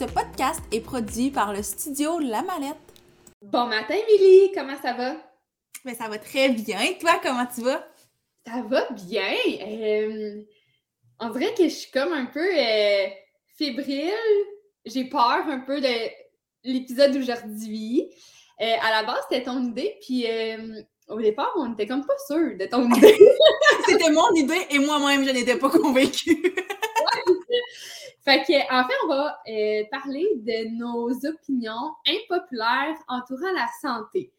Ce podcast est produit par le studio La Mallette. Bon matin, Milly, comment ça va? Mais ça va très bien. Toi, comment tu vas? Ça va bien. Euh, on dirait que je suis comme un peu euh, fébrile. J'ai peur un peu de l'épisode d'aujourd'hui. Euh, à la base, c'était ton idée, puis au départ, on était comme pas sûr de ton idée. C'était mon idée et moi-même, je n'étais pas convaincue. Fait que, en fait, on va euh, parler de nos opinions impopulaires entourant la santé.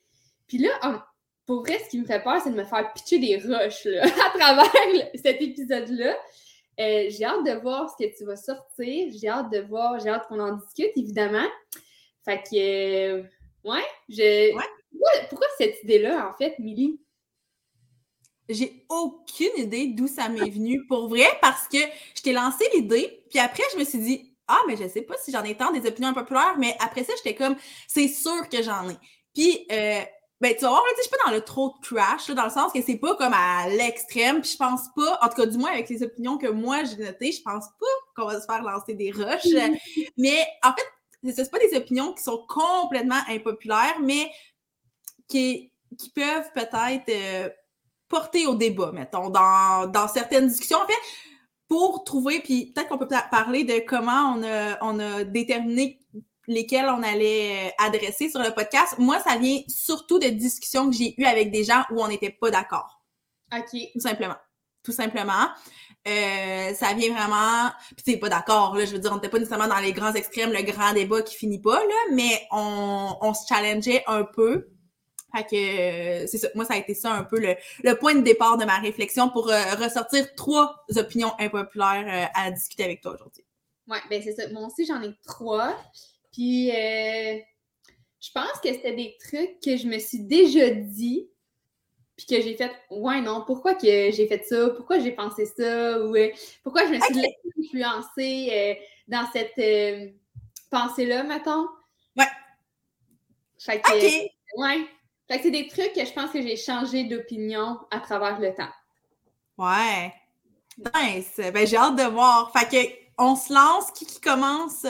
Puis là, pour vrai, ce qui me fait peur, c'est de me faire pitcher des roches à travers cet épisode-là. Euh, j'ai hâte de voir ce que tu vas sortir. J'ai hâte de voir, j'ai hâte qu'on en discute, évidemment. Fait que, euh, ouais, je. Ouais. Pourquoi, cette idée-là, en fait, Milly? J'ai aucune idée d'où ça m'est venu pour vrai parce que je t'ai lancé l'idée, puis après, je me suis dit, ah, mais je sais pas si j'en ai tant des opinions populaires, mais après ça, j'étais comme, c'est sûr que j'en ai. Puis, euh, ben, tu vas voir, je suis pas dans le trop de trash, dans le sens que c'est pas comme à l'extrême, puis je pense pas, en tout cas, du moins avec les opinions que moi j'ai notées, je pense pas qu'on va se faire lancer des rushs. mais en fait, c'est pas des opinions qui sont complètement impopulaires, mais qui, qui peuvent peut-être euh, porter au débat, mettons, dans, certaines discussions. En fait, pour trouver, puis peut-être qu'on peut parler de comment on a, on a déterminé lesquels on allait euh, adresser sur le podcast. Moi, ça vient surtout de discussions que j'ai eues avec des gens où on n'était pas d'accord. OK. Tout simplement. Tout simplement. Euh, ça vient vraiment. Puis c'est pas d'accord, là. Je veux dire, on n'était pas nécessairement dans les grands extrêmes, le grand débat qui finit pas, là, mais on, on se challengeait un peu fait que euh, c'est ça. Moi, ça a été ça un peu le, point de départ de ma réflexion pour euh, ressortir trois opinions impopulaires euh, à discuter avec toi aujourd'hui. Oui, ben c'est ça. Moi aussi, j'en ai trois. Puis je pense que c'était des trucs que je me suis déjà dit, puis que j'ai fait Ouais, non, pourquoi que j'ai fait ça? Pourquoi j'ai pensé ça? Ou pourquoi je me suis influencée dans cette pensée-là, mettons? Ouais. Fait que, OK. Ouais c'est des trucs que je pense que j'ai changé d'opinion à travers le temps. Ouais. Nice. Ben, j'ai hâte de voir. Fait que, on se lance. Qui, qui commence?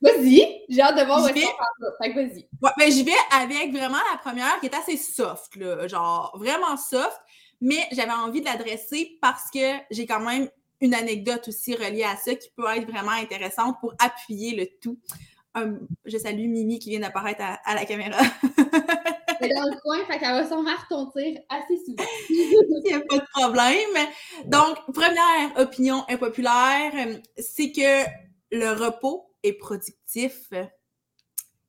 Vas-y. J'ai hâte de voir où est-ce Fait que vas-y. Ouais, ben, j'y vais avec vraiment la première qui est assez soft, là. Genre, vraiment soft. Mais j'avais envie de l'adresser parce que j'ai quand même une anecdote aussi reliée à ça qui peut être vraiment intéressante pour appuyer le tout. je salue Mimi qui vient d'apparaître à la caméra. dans le coin, fait qu'elle va sûrement retentir assez souvent. Il n'y a pas de problème. Donc, première opinion impopulaire, c'est que le repos est productif.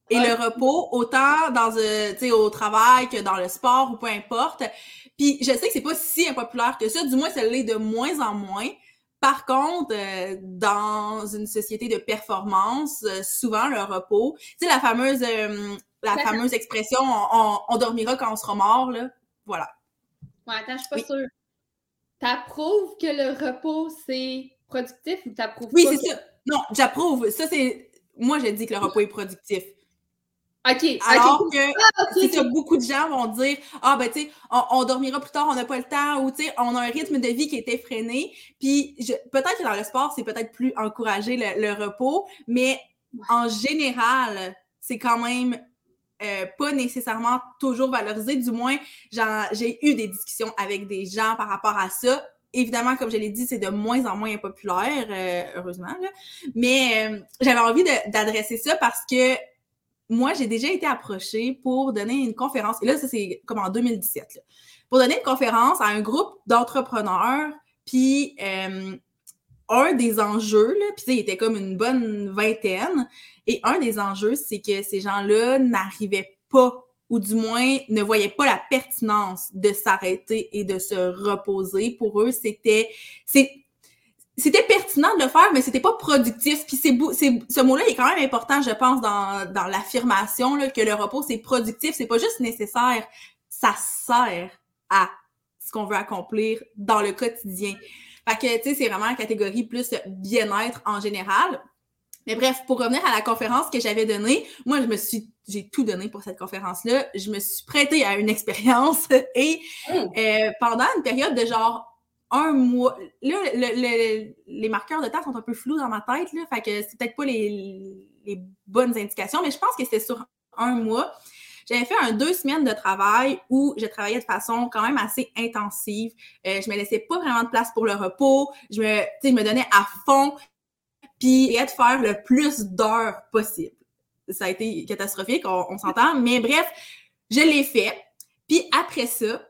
Et le repos, autant dans euh, au travail que dans le sport ou peu importe. Puis je sais que c'est pas si impopulaire que ça, du moins ça l'est de moins en moins. Par contre, euh, dans une société de performance, euh, souvent le repos, tu sais la fameuse la fameuse expression on, dormira quand on sera mort, là. Voilà. Ouais, attends, je suis pas sûre. T'approuves que le repos, c'est productif ou t'approuves Oui, c'est ça. Non, j'approuve. Ça, c'est. Moi, j'ai dit que le repos est productif. OK. Alors que ah, beaucoup de gens vont dire Ah, ben, tu sais, on, dormira plus tard, on n'a pas le temps, ou tu sais, on a un rythme de vie qui est effréné. Puis peut-être que dans le sport, c'est peut-être plus encourager le repos, mais en général, c'est quand même euh, pas nécessairement toujours valorisé. Du moins, j'ai eu des discussions avec des gens par rapport à ça. Évidemment, comme je l'ai dit, c'est de moins en moins populaire, euh, heureusement. Mais euh, j'avais envie d'adresser ça parce que moi, j'ai déjà été approchée pour donner une conférence. Et là, ça, c'est comme en 2017. pour donner une conférence à un groupe d'entrepreneurs. Puis, un des enjeux, puis il était comme une bonne vingtaine, et un des enjeux, c'est que ces gens-là n'arrivaient pas, ou du moins ne voyaient pas la pertinence de s'arrêter et de se reposer. Pour eux, c'était... c'était pertinent de le faire, mais c'était pas productif. Puis c'est, ce mot-là est quand même important, je pense, dans, dans l'affirmation que le repos, c'est productif. C'est pas juste nécessaire, ça sert à ce qu'on veut accomplir dans le quotidien. Fait que, tu sais, c'est vraiment la catégorie plus bien-être en général. Mais bref, pour revenir à la conférence que j'avais donnée, moi, je me suis, j'ai tout donné pour cette conférence-là. Je me suis prêtée à une expérience et oh! euh, pendant une période de genre un mois. Là, les marqueurs de temps sont un peu flous dans ma tête, là, fait que c'est peut-être pas les, bonnes indications, mais je pense que c'était sur un mois. J'avais fait un deux semaines de travail où je travaillais de façon quand même assez intensive. Euh, je me laissais pas vraiment de place pour le repos. Je me, je me donnais à fond. Puis, de faire le plus d'heures possible. Ça a été catastrophique, on, s'entend. Mais bref, je l'ai fait. Puis après ça,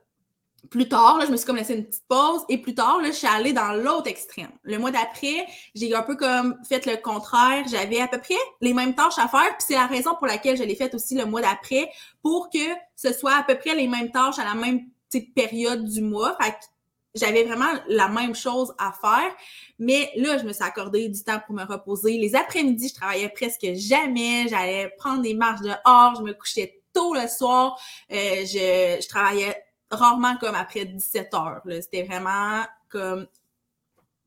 plus tard, là, je me suis comme laissé une petite pause et plus tard, là, je suis allée dans l'autre extrême. Le mois d'après, j'ai un peu comme fait le contraire. J'avais à peu près les mêmes tâches à faire, puis c'est la raison pour laquelle je l'ai fait aussi le mois d'après, pour que ce soit à peu près les mêmes tâches à la même petite période du mois. J'avais vraiment la même chose à faire, mais là, je me suis accordé du temps pour me reposer. Les après-midi, je travaillais presque jamais. J'allais prendre des marches dehors, je me couchais tôt le soir. Euh, je, je travaillais rarement comme après 17 heures. C'était vraiment comme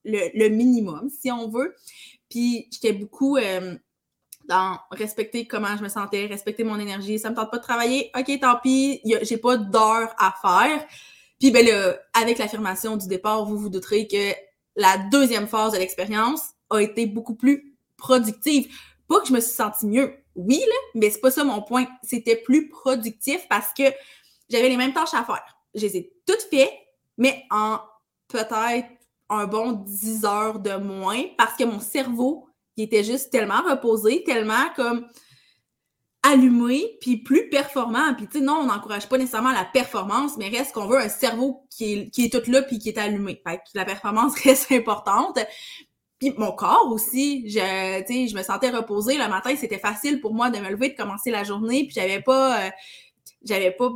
le, minimum, si on veut. Puis j'étais beaucoup euh, dans respecter comment je me sentais, respecter mon énergie. Ça me tente pas de travailler, ok, tant pis, j'ai pas d'heures à faire. Puis ben là, avec l'affirmation du départ, vous vous douterez que la deuxième phase de l'expérience a été beaucoup plus productive. Pas que je me suis sentie mieux, oui, là, mais c'est pas ça mon point. C'était plus productif parce que j'avais les mêmes tâches à faire je les ai toutes faites, mais en peut-être un bon 10 heures de moins parce que mon cerveau, il était juste tellement reposé, tellement comme allumé, puis plus performant. Puis, tu sais, non, on n'encourage pas nécessairement la performance, mais reste qu'on veut un cerveau qui est, qui est tout là, puis qui est allumé. Fait que la performance reste importante. Puis mon corps aussi, je, je me sentais reposée. Le matin, c'était facile pour moi de me lever, de commencer la journée, puis j'avais pas... Euh, j'avais pas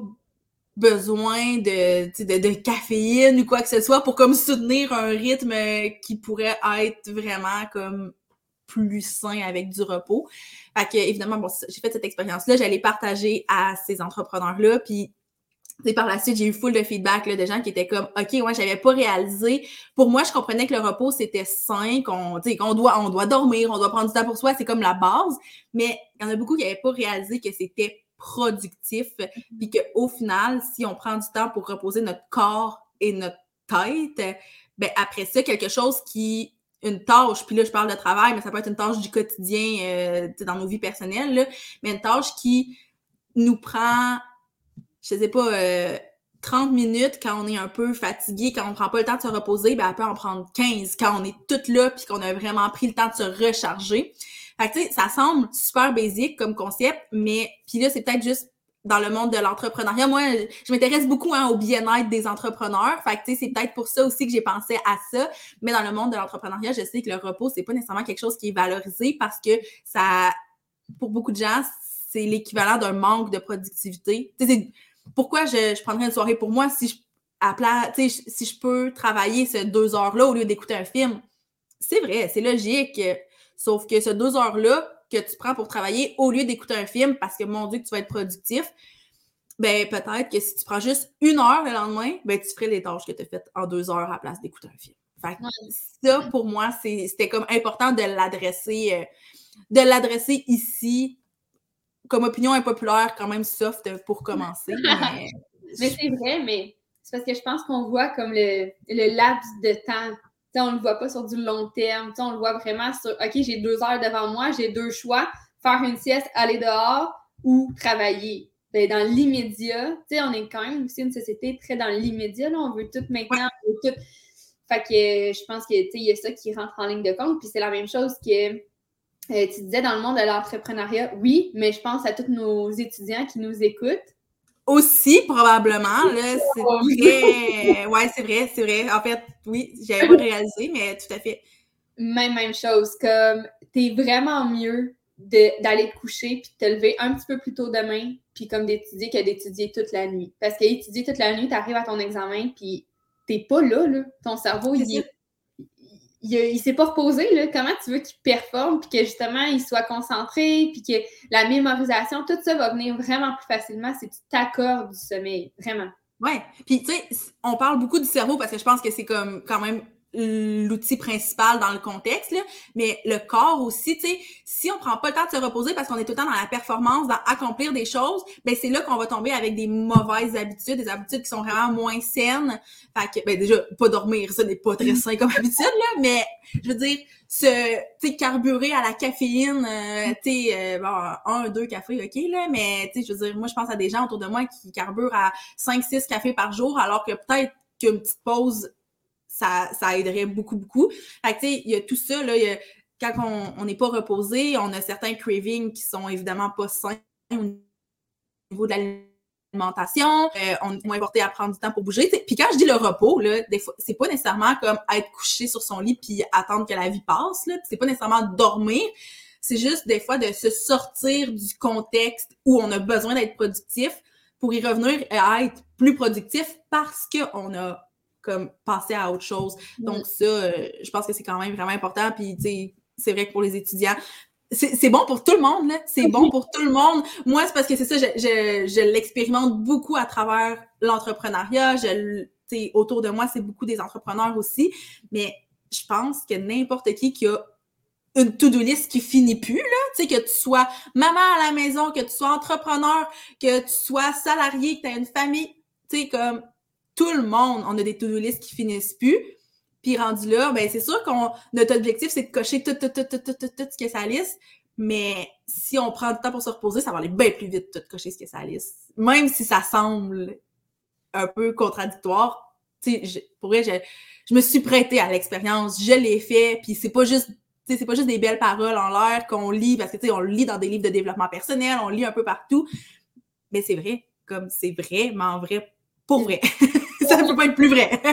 besoin de, de, caféine ou quoi que ce soit pour comme soutenir un rythme qui pourrait être vraiment comme plus sain avec du repos. Fait que, évidemment, bon, j'ai fait cette expérience-là, j'allais partager à ces entrepreneurs-là, puis par la suite, j'ai eu full de feedback là, de gens qui étaient comme OK, ouais, j'avais pas réalisé. Pour moi, je comprenais que le repos, c'était sain, qu'on qu'on doit, on doit dormir, on doit prendre du temps pour soi, c'est comme la base. Mais il y en a beaucoup qui n'avaient pas réalisé que c'était productif, mm-hmm. puis qu'au final, si on prend du temps pour reposer notre corps et notre tête, ben après ça, quelque chose qui une tâche, puis là je parle de travail, mais ça peut être une tâche du quotidien euh, dans nos vies personnelles, là, mais une tâche qui nous prend, je sais pas, 30 euh, minutes quand on est un peu fatigué, quand on prend pas le temps de se reposer, ben elle peut en prendre 15 quand on est toute là puis qu'on a vraiment pris le temps de se recharger. Fait que, ça semble super basique comme concept, mais puis là, c'est peut-être juste dans le monde de l'entrepreneuriat. Moi, je m'intéresse beaucoup hein, au bien-être des entrepreneurs. Fait que, c'est peut-être pour ça aussi que j'ai pensé à ça. Mais dans le monde de l'entrepreneuriat, je sais que le repos, c'est pas nécessairement quelque chose qui est valorisé parce que ça, pour beaucoup de gens, c'est l'équivalent d'un manque de productivité. Pourquoi je, je prendrais une soirée pour moi si je, à plat, si je peux travailler ces deux heures-là au lieu d'écouter un film? C'est vrai, c'est logique. Sauf que ces deux heures-là que tu prends pour travailler, au lieu d'écouter un film, parce que mon Dieu, que tu vas être productif, ben peut-être que si tu prends juste une heure le lendemain, ben tu ferais les tâches que tu as faites en deux heures à la place d'écouter un film. Fait ça, pour moi, c'était comme important de l'adresser, euh, de l'adresser ici comme opinion impopulaire, quand même soft pour commencer. mais, c'est vrai, mais c'est parce que je pense qu'on voit comme le, le laps de temps on ne le voit pas sur du long terme. on le voit vraiment sur OK, j'ai deux heures devant moi, j'ai deux choix, faire une sieste, aller dehors ou travailler. Ben, dans l'immédiat, on est quand même aussi une société très dans l'immédiat. On veut tout maintenant, on veut tout. Fait que je pense qu'il y a ça qui rentre en ligne de compte. Puis c'est la même chose que euh, tu disais dans le monde de l'entrepreneuriat. Oui, mais je pense à tous nos étudiants qui nous écoutent aussi, probablement. Là, c'est très. Ouais, c'est vrai, c'est vrai. En fait, oui, j'avais pas réalisé, mais tout à fait. Même, même chose. Comme, t'es vraiment mieux d'aller te coucher puis de te lever un petit peu plus tôt demain, puis comme d'étudier que d'étudier toute la nuit. Parce qu'étudier toute la nuit, t'arrives à ton examen, puis t'es pas là, là. Ton cerveau, il est, il, il s'est pas reposé, là. Comment tu veux qu'il performe, puis que justement, il soit concentré, puis que la mémorisation, tout ça va venir vraiment plus facilement si tu t'accordes du sommeil, vraiment. Ouais. Puis, tu sais, on parle beaucoup du cerveau parce que je pense que c'est comme quand même l'outil principal dans le contexte, là, mais le corps aussi, tu sais, si on prend pas le temps de se reposer parce qu'on est tout le temps dans la performance, dans accomplir des choses, ben c'est là qu'on va tomber avec des mauvaises habitudes, des habitudes qui sont vraiment moins saines. Fait que, ben déjà, pas dormir, ça n'est pas très sain comme habitude, là, mais je veux dire, se, tu carburer à la caféine, euh, tu sais, euh, bon, un, deux cafés, ok, là, mais tu sais, je veux dire, moi, je pense à des gens autour de moi qui carburent à 5, 6 cafés par jour, alors que peut-être qu'une petite pause ça, aiderait beaucoup, beaucoup. Il y a tout ça, là, quand on n'est pas reposé, on a certains cravings qui sont évidemment pas sains au niveau de l'alimentation, euh, on est moins porté à prendre du temps pour bouger. Puis quand je dis le repos, là, des fois, c'est pas nécessairement comme être couché sur son lit puis attendre que la vie passe, là. C'est pas nécessairement dormir. C'est juste des fois de se sortir du contexte où on a besoin d'être productif pour y revenir et être plus productif parce qu'on a comme passer à autre chose. Donc ça, euh, je pense que c'est quand même vraiment important. Puis, tu sais, c'est vrai que pour les étudiants, c'est bon pour tout le monde, là. C'est bon pour tout le monde. Moi, c'est parce que c'est ça, je, je, je l'expérimente beaucoup à travers l'entrepreneuriat. Je, autour de moi, c'est beaucoup des entrepreneurs aussi. Mais je pense que n'importe qui qui a une to-do list qui finit plus, là, tu sais, que tu sois maman à la maison, que tu sois entrepreneur, que tu sois salarié, que tu as une famille, tu sais, comme tout le monde, on a des to-do list qui finissent plus. Puis rendu là, ben c'est sûr qu'on notre objectif, c'est de cocher tout, tout, tout, tout, tout, tout, tout ce que ça liste. Mais si on prend du temps pour se reposer, ça va aller bien plus vite tout cocher ce que ça liste. Même si ça semble un peu contradictoire. Sais, pour vrai, je, je me suis prêtée à l'expérience, je l'ai fait, puis c'est pas juste c'est pas juste des belles paroles en l'air qu'on lit, parce que tu sais, on lit dans des livres de développement personnel, on lit un peu partout. Mais c'est vrai, comme c'est vraiment vrai pour vrai. ça ne peut pas être plus vrai.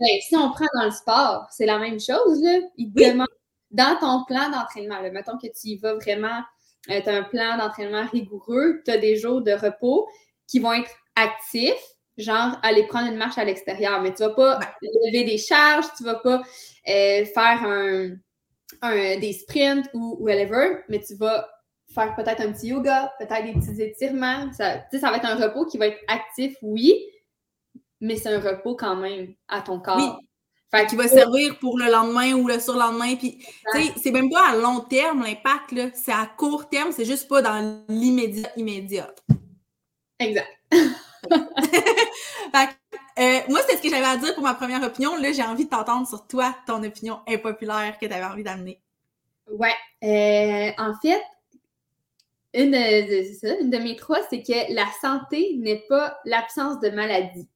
Ben, si on prend dans le sport, c'est la même chose. Là. Il demande dans ton plan d'entraînement, mettons que tu y vas vraiment, euh, tu as un plan d'entraînement rigoureux, tu as des jours de repos qui vont être actifs, genre aller prendre une marche à l'extérieur, mais tu ne vas pas lever des charges, tu ne vas pas euh, faire un, des sprints ou whatever, mais tu vas faire peut-être un petit yoga, peut-être des petits étirements. Ça, ça va être un repos qui va être actif, oui, mais c'est un repos quand même à ton corps. Oui. Fait qui va servir pour le lendemain ou le surlendemain. Puis, tu sais, c'est même pas à long terme l'impact, là. C'est à court terme, c'est juste pas dans l'immédiat immédiat. Exact. fait euh, moi, c'est ce que j'avais à dire pour ma première opinion. Là, j'ai envie de t'entendre sur toi, ton opinion impopulaire que tu avais envie d'amener. Ouais. Euh, en fait, une de, une de mes trois, c'est que la santé n'est pas l'absence de maladie.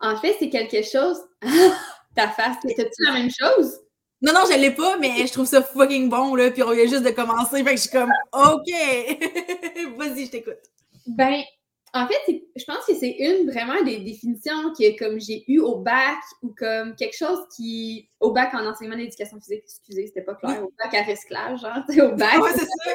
En fait, c'est quelque chose. Ta face, t'as-tu la même chose? Non, non, je l'ai pas, mais je trouve ça fucking bon, là. Puis on vient juste de commencer, fait que je suis comme, OK! Vas-y, je t'écoute. Ben, en fait, je pense que c'est une vraiment des définitions que comme j'ai eu au bac ou comme quelque chose qui au bac en enseignement d'éducation physique, excusez, c'était pas clair, au bac à recyclage, genre, au bac. Ouais, c'est ça.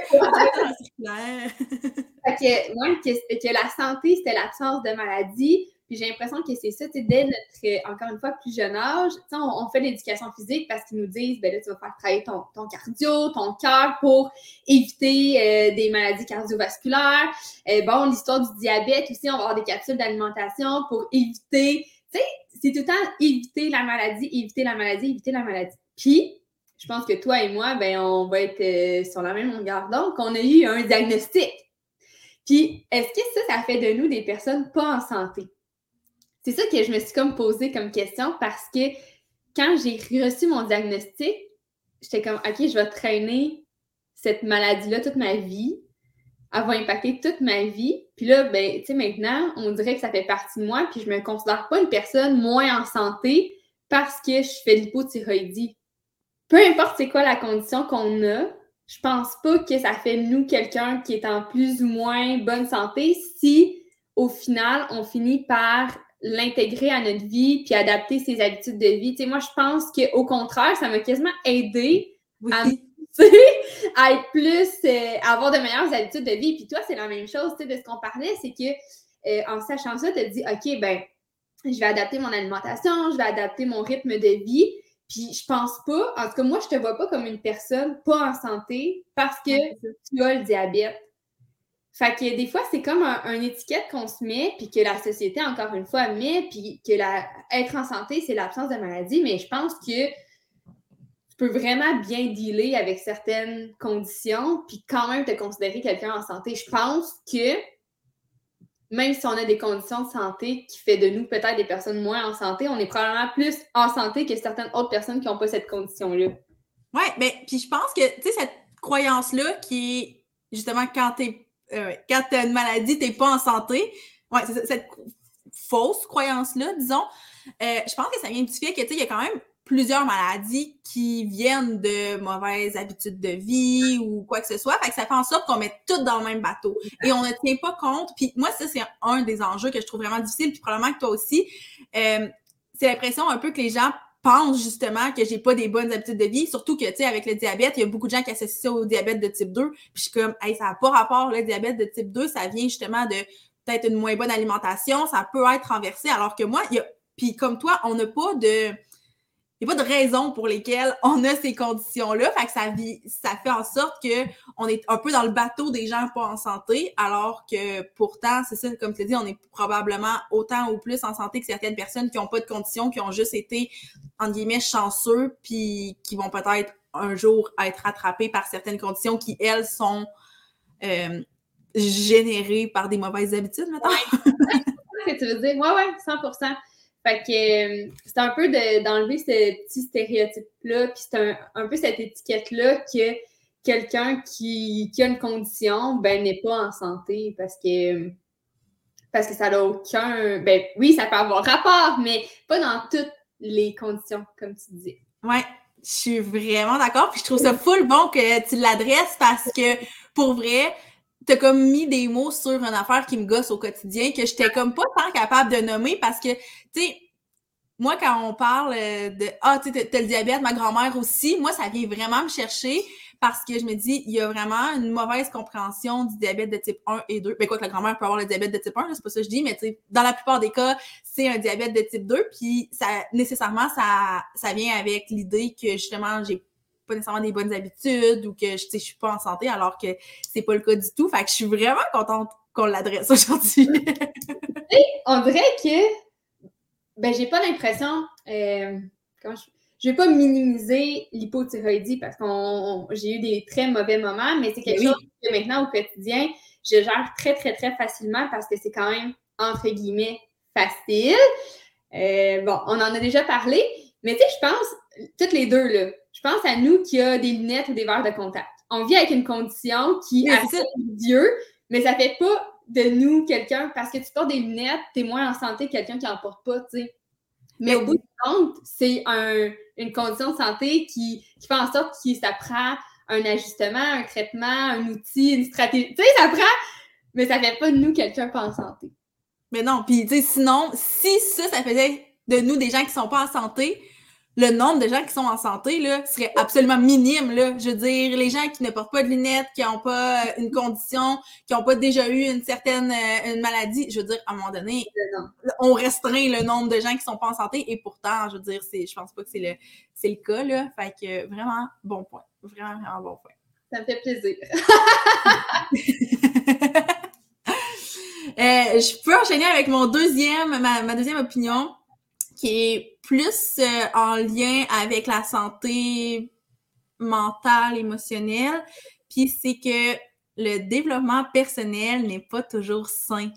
fait que, ouais, que, que la santé, c'était l'absence de maladie. Puis j'ai l'impression que c'est ça, dès notre, encore une fois, plus jeune âge, on, on fait l'éducation physique parce qu'ils nous disent, ben là, tu vas faire travailler ton, cardio, ton cœur pour éviter euh, des maladies cardiovasculaires. Euh, bon, l'histoire du diabète aussi, on va avoir des capsules d'alimentation pour éviter, tu sais, c'est tout le temps éviter la maladie, éviter la maladie, éviter la maladie. Puis, je pense que toi et moi, ben, on va être euh, sur la même longueur Donc, on a eu un diagnostic. Puis, est-ce que ça, ça fait de nous des personnes pas en santé? C'est ça que je me suis comme posé comme question parce que quand j'ai reçu mon diagnostic, j'étais comme, OK, je vais traîner cette maladie-là toute ma vie. Elle va impacter toute ma vie. Puis là, ben, tu sais, maintenant, on dirait que ça fait partie de moi, puis je me considère pas une personne moins en santé parce que je fais l'hypothyroïdie. Peu importe c'est quoi la condition qu'on a, je pense pas que ça fait nous quelqu'un qui est en plus ou moins bonne santé si au final on finit par l'intégrer à notre vie puis adapter ses habitudes de vie. Tu sais, moi, je pense qu'au contraire, ça m'a quasiment aidé à, être plus, euh, à avoir de meilleures habitudes de vie. Puis toi, c'est la même chose, tu sais, de ce qu'on parlait, c'est que euh, en sachant ça, tu te dis, OK, ben, je vais adapter mon alimentation, je vais adapter mon rythme de vie. Puis je pense pas, en tout cas, moi, je te vois pas comme une personne pas en santé parce que tu as le diabète. Fait que des fois, c'est comme un, étiquette qu'on se met, puis que la société, encore une fois, met, puis que la, être en santé, c'est l'absence de maladie, mais je pense que tu peux vraiment bien dealer avec certaines conditions, puis quand même te considérer quelqu'un en santé. Je pense que même si on a des conditions de santé qui fait de nous peut-être des personnes moins en santé, on est probablement plus en santé que certaines autres personnes qui n'ont pas cette condition-là. Oui, mais ben, puis je pense que, tu sais, cette croyance-là qui est justement quand tu euh, quand tu as une maladie, tu pas en santé. Ouais, c'est cette fausse croyance-là, disons. Euh, je pense que ça vient du fait que, il y a quand même plusieurs maladies qui viennent de mauvaises habitudes de vie ou quoi que ce soit. Fait que ça fait en sorte qu'on met tout dans le même bateau. Et on ne tient pas compte. Puis moi, ça, c'est un des enjeux que je trouve vraiment difficile. Puis probablement que toi aussi. Euh, c'est l'impression un peu que les gens pensent justement que j'ai pas des bonnes habitudes de vie. Surtout que, tu sais, avec le diabète, il y a beaucoup de gens qui associent ça au diabète de type 2. Puis je comme, hey, ça n'a pas rapport, le diabète de type 2, ça vient justement de peut-être une moins bonne alimentation, ça peut être renversé. Alors que moi, il y a, puis comme toi, on n'a pas de, pas de raison pour lesquelles on a ces conditions-là. Fait que ça, ça fait en sorte qu'on est un peu dans le bateau des gens pas en santé, alors que pourtant, c'est ça, comme tu l'as dit, on est probablement autant ou plus en santé que certaines personnes qui n'ont pas de conditions, qui ont juste été, en guillemets, chanceux, puis qui vont peut-être un jour être rattrapés par certaines conditions qui, elles, sont euh, générées par des mauvaises habitudes, maintenant. Ouais. tu veux dire? Oui, oui, 100 fait que euh, c'est un peu d'enlever ce petit stéréotype-là, puis c'est un, peu cette étiquette-là que quelqu'un qui, a une condition, ben, n'est pas en santé parce que parce que ça n'a aucun. Ben oui, ça peut avoir rapport, mais pas dans toutes les conditions, comme tu dis. Ouais, je suis vraiment d'accord. Puis je trouve ça full bon que tu l'adresses parce que pour vrai, t'as comme mis des mots sur une affaire qui me gosse au quotidien que j'étais comme pas tant capable de nommer parce que, tu sais, moi, quand on parle euh, de Ah, tu sais, t'as le diabète, ma grand-mère aussi, moi, ça vient vraiment me chercher parce que je me dis, il y a vraiment une mauvaise compréhension du diabète de type 1 et 2. Ben, quoi que la grand-mère peut avoir le diabète de type 1, c'est pas ça que je dis, mais dans la plupart des cas, c'est un diabète de type 2, puis ça, nécessairement, ça, ça vient avec l'idée que justement, j'ai pas nécessairement des bonnes habitudes ou que je, je suis pas en santé alors que c'est pas le cas du tout. Fait que je suis vraiment contente qu'on l'adresse aujourd'hui. on dirait que ben j'ai pas l'impression euh, je, vais pas minimiser l'hypothyroïdie parce que j'ai eu des très mauvais moments, mais c'est quelque chose que maintenant au quotidien, je gère très, très, très facilement parce que c'est quand même entre guillemets facile. Euh, bon, on en a déjà parlé, mais tu sais, je pense, toutes les deux, là, je pense à nous qui a des lunettes ou des verres de contact. On vit avec une condition qui est Dieu, mais ça fait pas de nous quelqu'un parce que tu portes des lunettes, tu es moins en santé que quelqu'un qui n'en porte pas, tu sais. Mais au bout du compte, c'est une condition de santé qui, fait en sorte que ça prend un ajustement, un traitement, un outil, une stratégie. Tu sais, ça prend, mais ça fait pas de nous quelqu'un pas en santé. Mais non, puis tu sais, sinon, si ça, ça faisait de nous des gens qui sont pas en santé, le nombre de gens qui sont en santé là, serait absolument minime. Là. Je veux dire, les gens qui ne portent pas de lunettes, qui n'ont pas euh, une condition, qui n'ont pas déjà eu une certaine euh, une maladie, je veux dire, à un moment donné, on restreint le nombre de gens qui sont pas en santé et pourtant, je veux dire, c'est, je pense pas que c'est le, c'est le cas. Là. Fait que vraiment, bon point. Vraiment, vraiment bon point. Ça me fait plaisir. euh, je peux enchaîner avec mon deuxième, ma, ma deuxième opinion qui est plus euh, en lien avec la santé mentale, émotionnelle. Puis c'est que le développement personnel n'est pas toujours sain.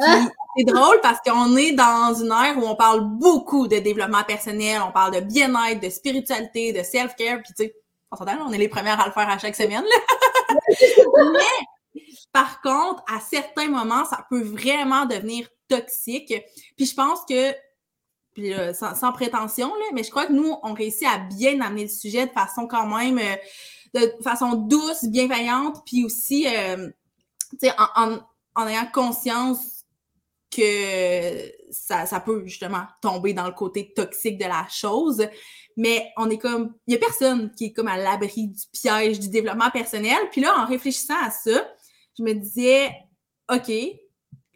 Ah! c'est drôle parce qu'on est dans une ère où on parle beaucoup de développement personnel, on parle de bien-être, de spiritualité, de self-care, puis tu sais, on s'entend, on est les premières à le faire à chaque semaine. Là. Mais par contre, à certains moments, ça peut vraiment devenir toxique. Puis je pense que puis sans, prétention, là, mais je crois que nous, on réussit à bien amener le sujet de façon quand même, euh, de façon douce, bienveillante, puis aussi, euh, tu sais, en, ayant conscience que ça, ça peut justement tomber dans le côté toxique de la chose. Mais on est comme, il y a personne qui est comme à l'abri du piège du développement personnel. Puis là, en réfléchissant à ça, je me disais, OK,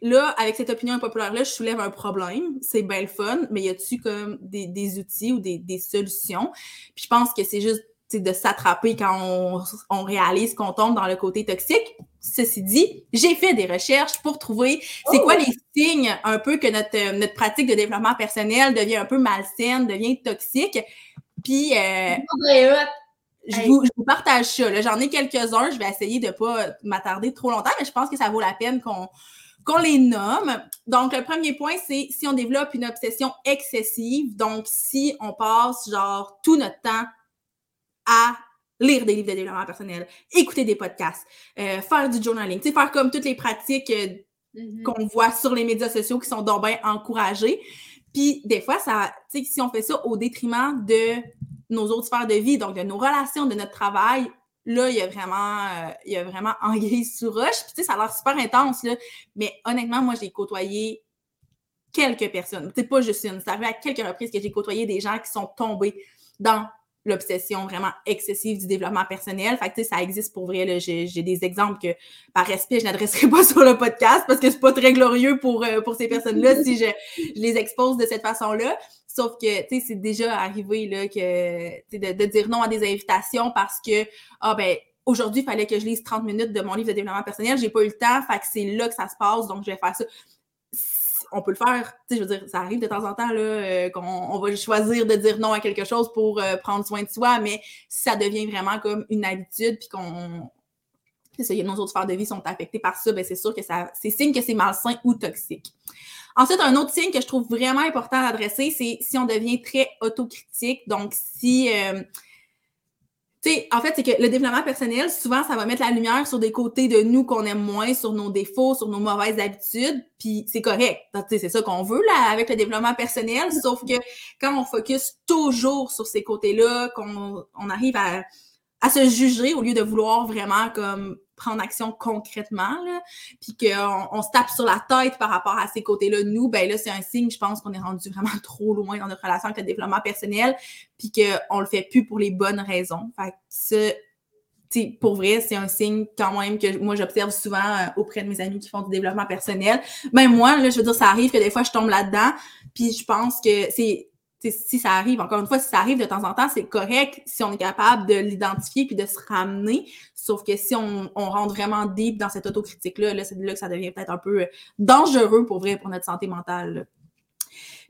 là, avec cette opinion impopulaire-là, je soulève un problème. C'est bien le fun, mais y a-tu comme des, outils ou des, solutions? Puis je pense que c'est juste de s'attraper quand on, réalise qu'on tombe dans le côté toxique. Ceci dit, j'ai fait des recherches pour trouver c'est quoi oh! les signes un peu que notre, notre pratique de développement personnel devient un peu malsaine, devient toxique. Puis, euh, je, vous, partage ça. J'en ai quelques-uns. Je vais essayer de ne pas m'attarder trop longtemps, mais je pense que ça vaut la peine qu'on qu'on les nomme. Donc, le premier point, c'est si on développe une obsession excessive, donc si on passe genre tout notre temps à lire des livres de développement personnel, écouter des podcasts, euh, faire du journaling, faire comme toutes les pratiques euh, mm-hmm. qu'on voit sur les médias sociaux qui sont donc bien encouragées. Puis des fois, ça, si on fait ça au détriment de nos autres sphères de vie, donc de nos relations, de notre travail, là, il y a vraiment, euh, il y a vraiment anguille sous roche. Puis, tu sais, ça a l'air super intense, là. Mais honnêtement, moi, j'ai côtoyé quelques personnes. C'est pas juste une. Ça arrivé à quelques reprises que j'ai côtoyé des gens qui sont tombés dans l'obsession vraiment excessive du développement personnel. Fait que, ça existe pour vrai. J'ai des exemples que, par respect, je n'adresserai pas sur le podcast parce que c'est pas très glorieux pour, euh, pour ces personnes-là si je, les expose de cette façon-là. Sauf que, tu sais, c'est déjà arrivé, là, que, de, de, dire non à des invitations parce que, ah, ben, aujourd'hui, il fallait que je lise 30 minutes de mon livre de développement personnel. J'ai pas eu le temps. Fait que c'est là que ça se passe. Donc, je vais faire ça on peut le faire. Tu sais, je veux dire, ça arrive de temps en temps là, euh, qu'on va choisir de dire non à quelque chose pour euh, prendre soin de soi, mais si ça devient vraiment comme une habitude, puis qu'on. Nos autres sphères de vie sont affectées par ça, ben c'est sûr que ça, c'est signe que c'est malsain ou toxique. Ensuite, un autre signe que je trouve vraiment important d'adresser, c'est si on devient très autocritique. Donc, si euh, en fait, c'est que le développement personnel, souvent, ça va mettre la lumière sur des côtés de nous qu'on aime moins, sur nos défauts, sur nos mauvaises habitudes, puis c'est correct. C'est ça qu'on veut là avec le développement personnel, sauf que quand on focus toujours sur ces côtés-là, qu'on on arrive à à se juger au lieu de vouloir vraiment comme prendre action concrètement, là, puis qu'on on se tape sur la tête par rapport à ces côtés-là nous, ben là, c'est un signe, je pense qu'on est rendu vraiment trop loin dans notre relation avec le développement personnel, puis qu'on le fait plus pour les bonnes raisons. Fait que ça, pour vrai, c'est un signe quand même que moi, j'observe souvent euh, auprès de mes amis qui font du développement personnel. Même moi, là, je veux dire, ça arrive que des fois, je tombe là-dedans, puis je pense que c'est si ça arrive, encore une fois, si ça arrive de temps en temps, c'est correct si on est capable de l'identifier puis de se ramener. Sauf que si on, rentre vraiment deep dans cette autocritique-là, là, c'est là que ça devient peut-être un peu euh, dangereux pour vrai, pour notre santé mentale.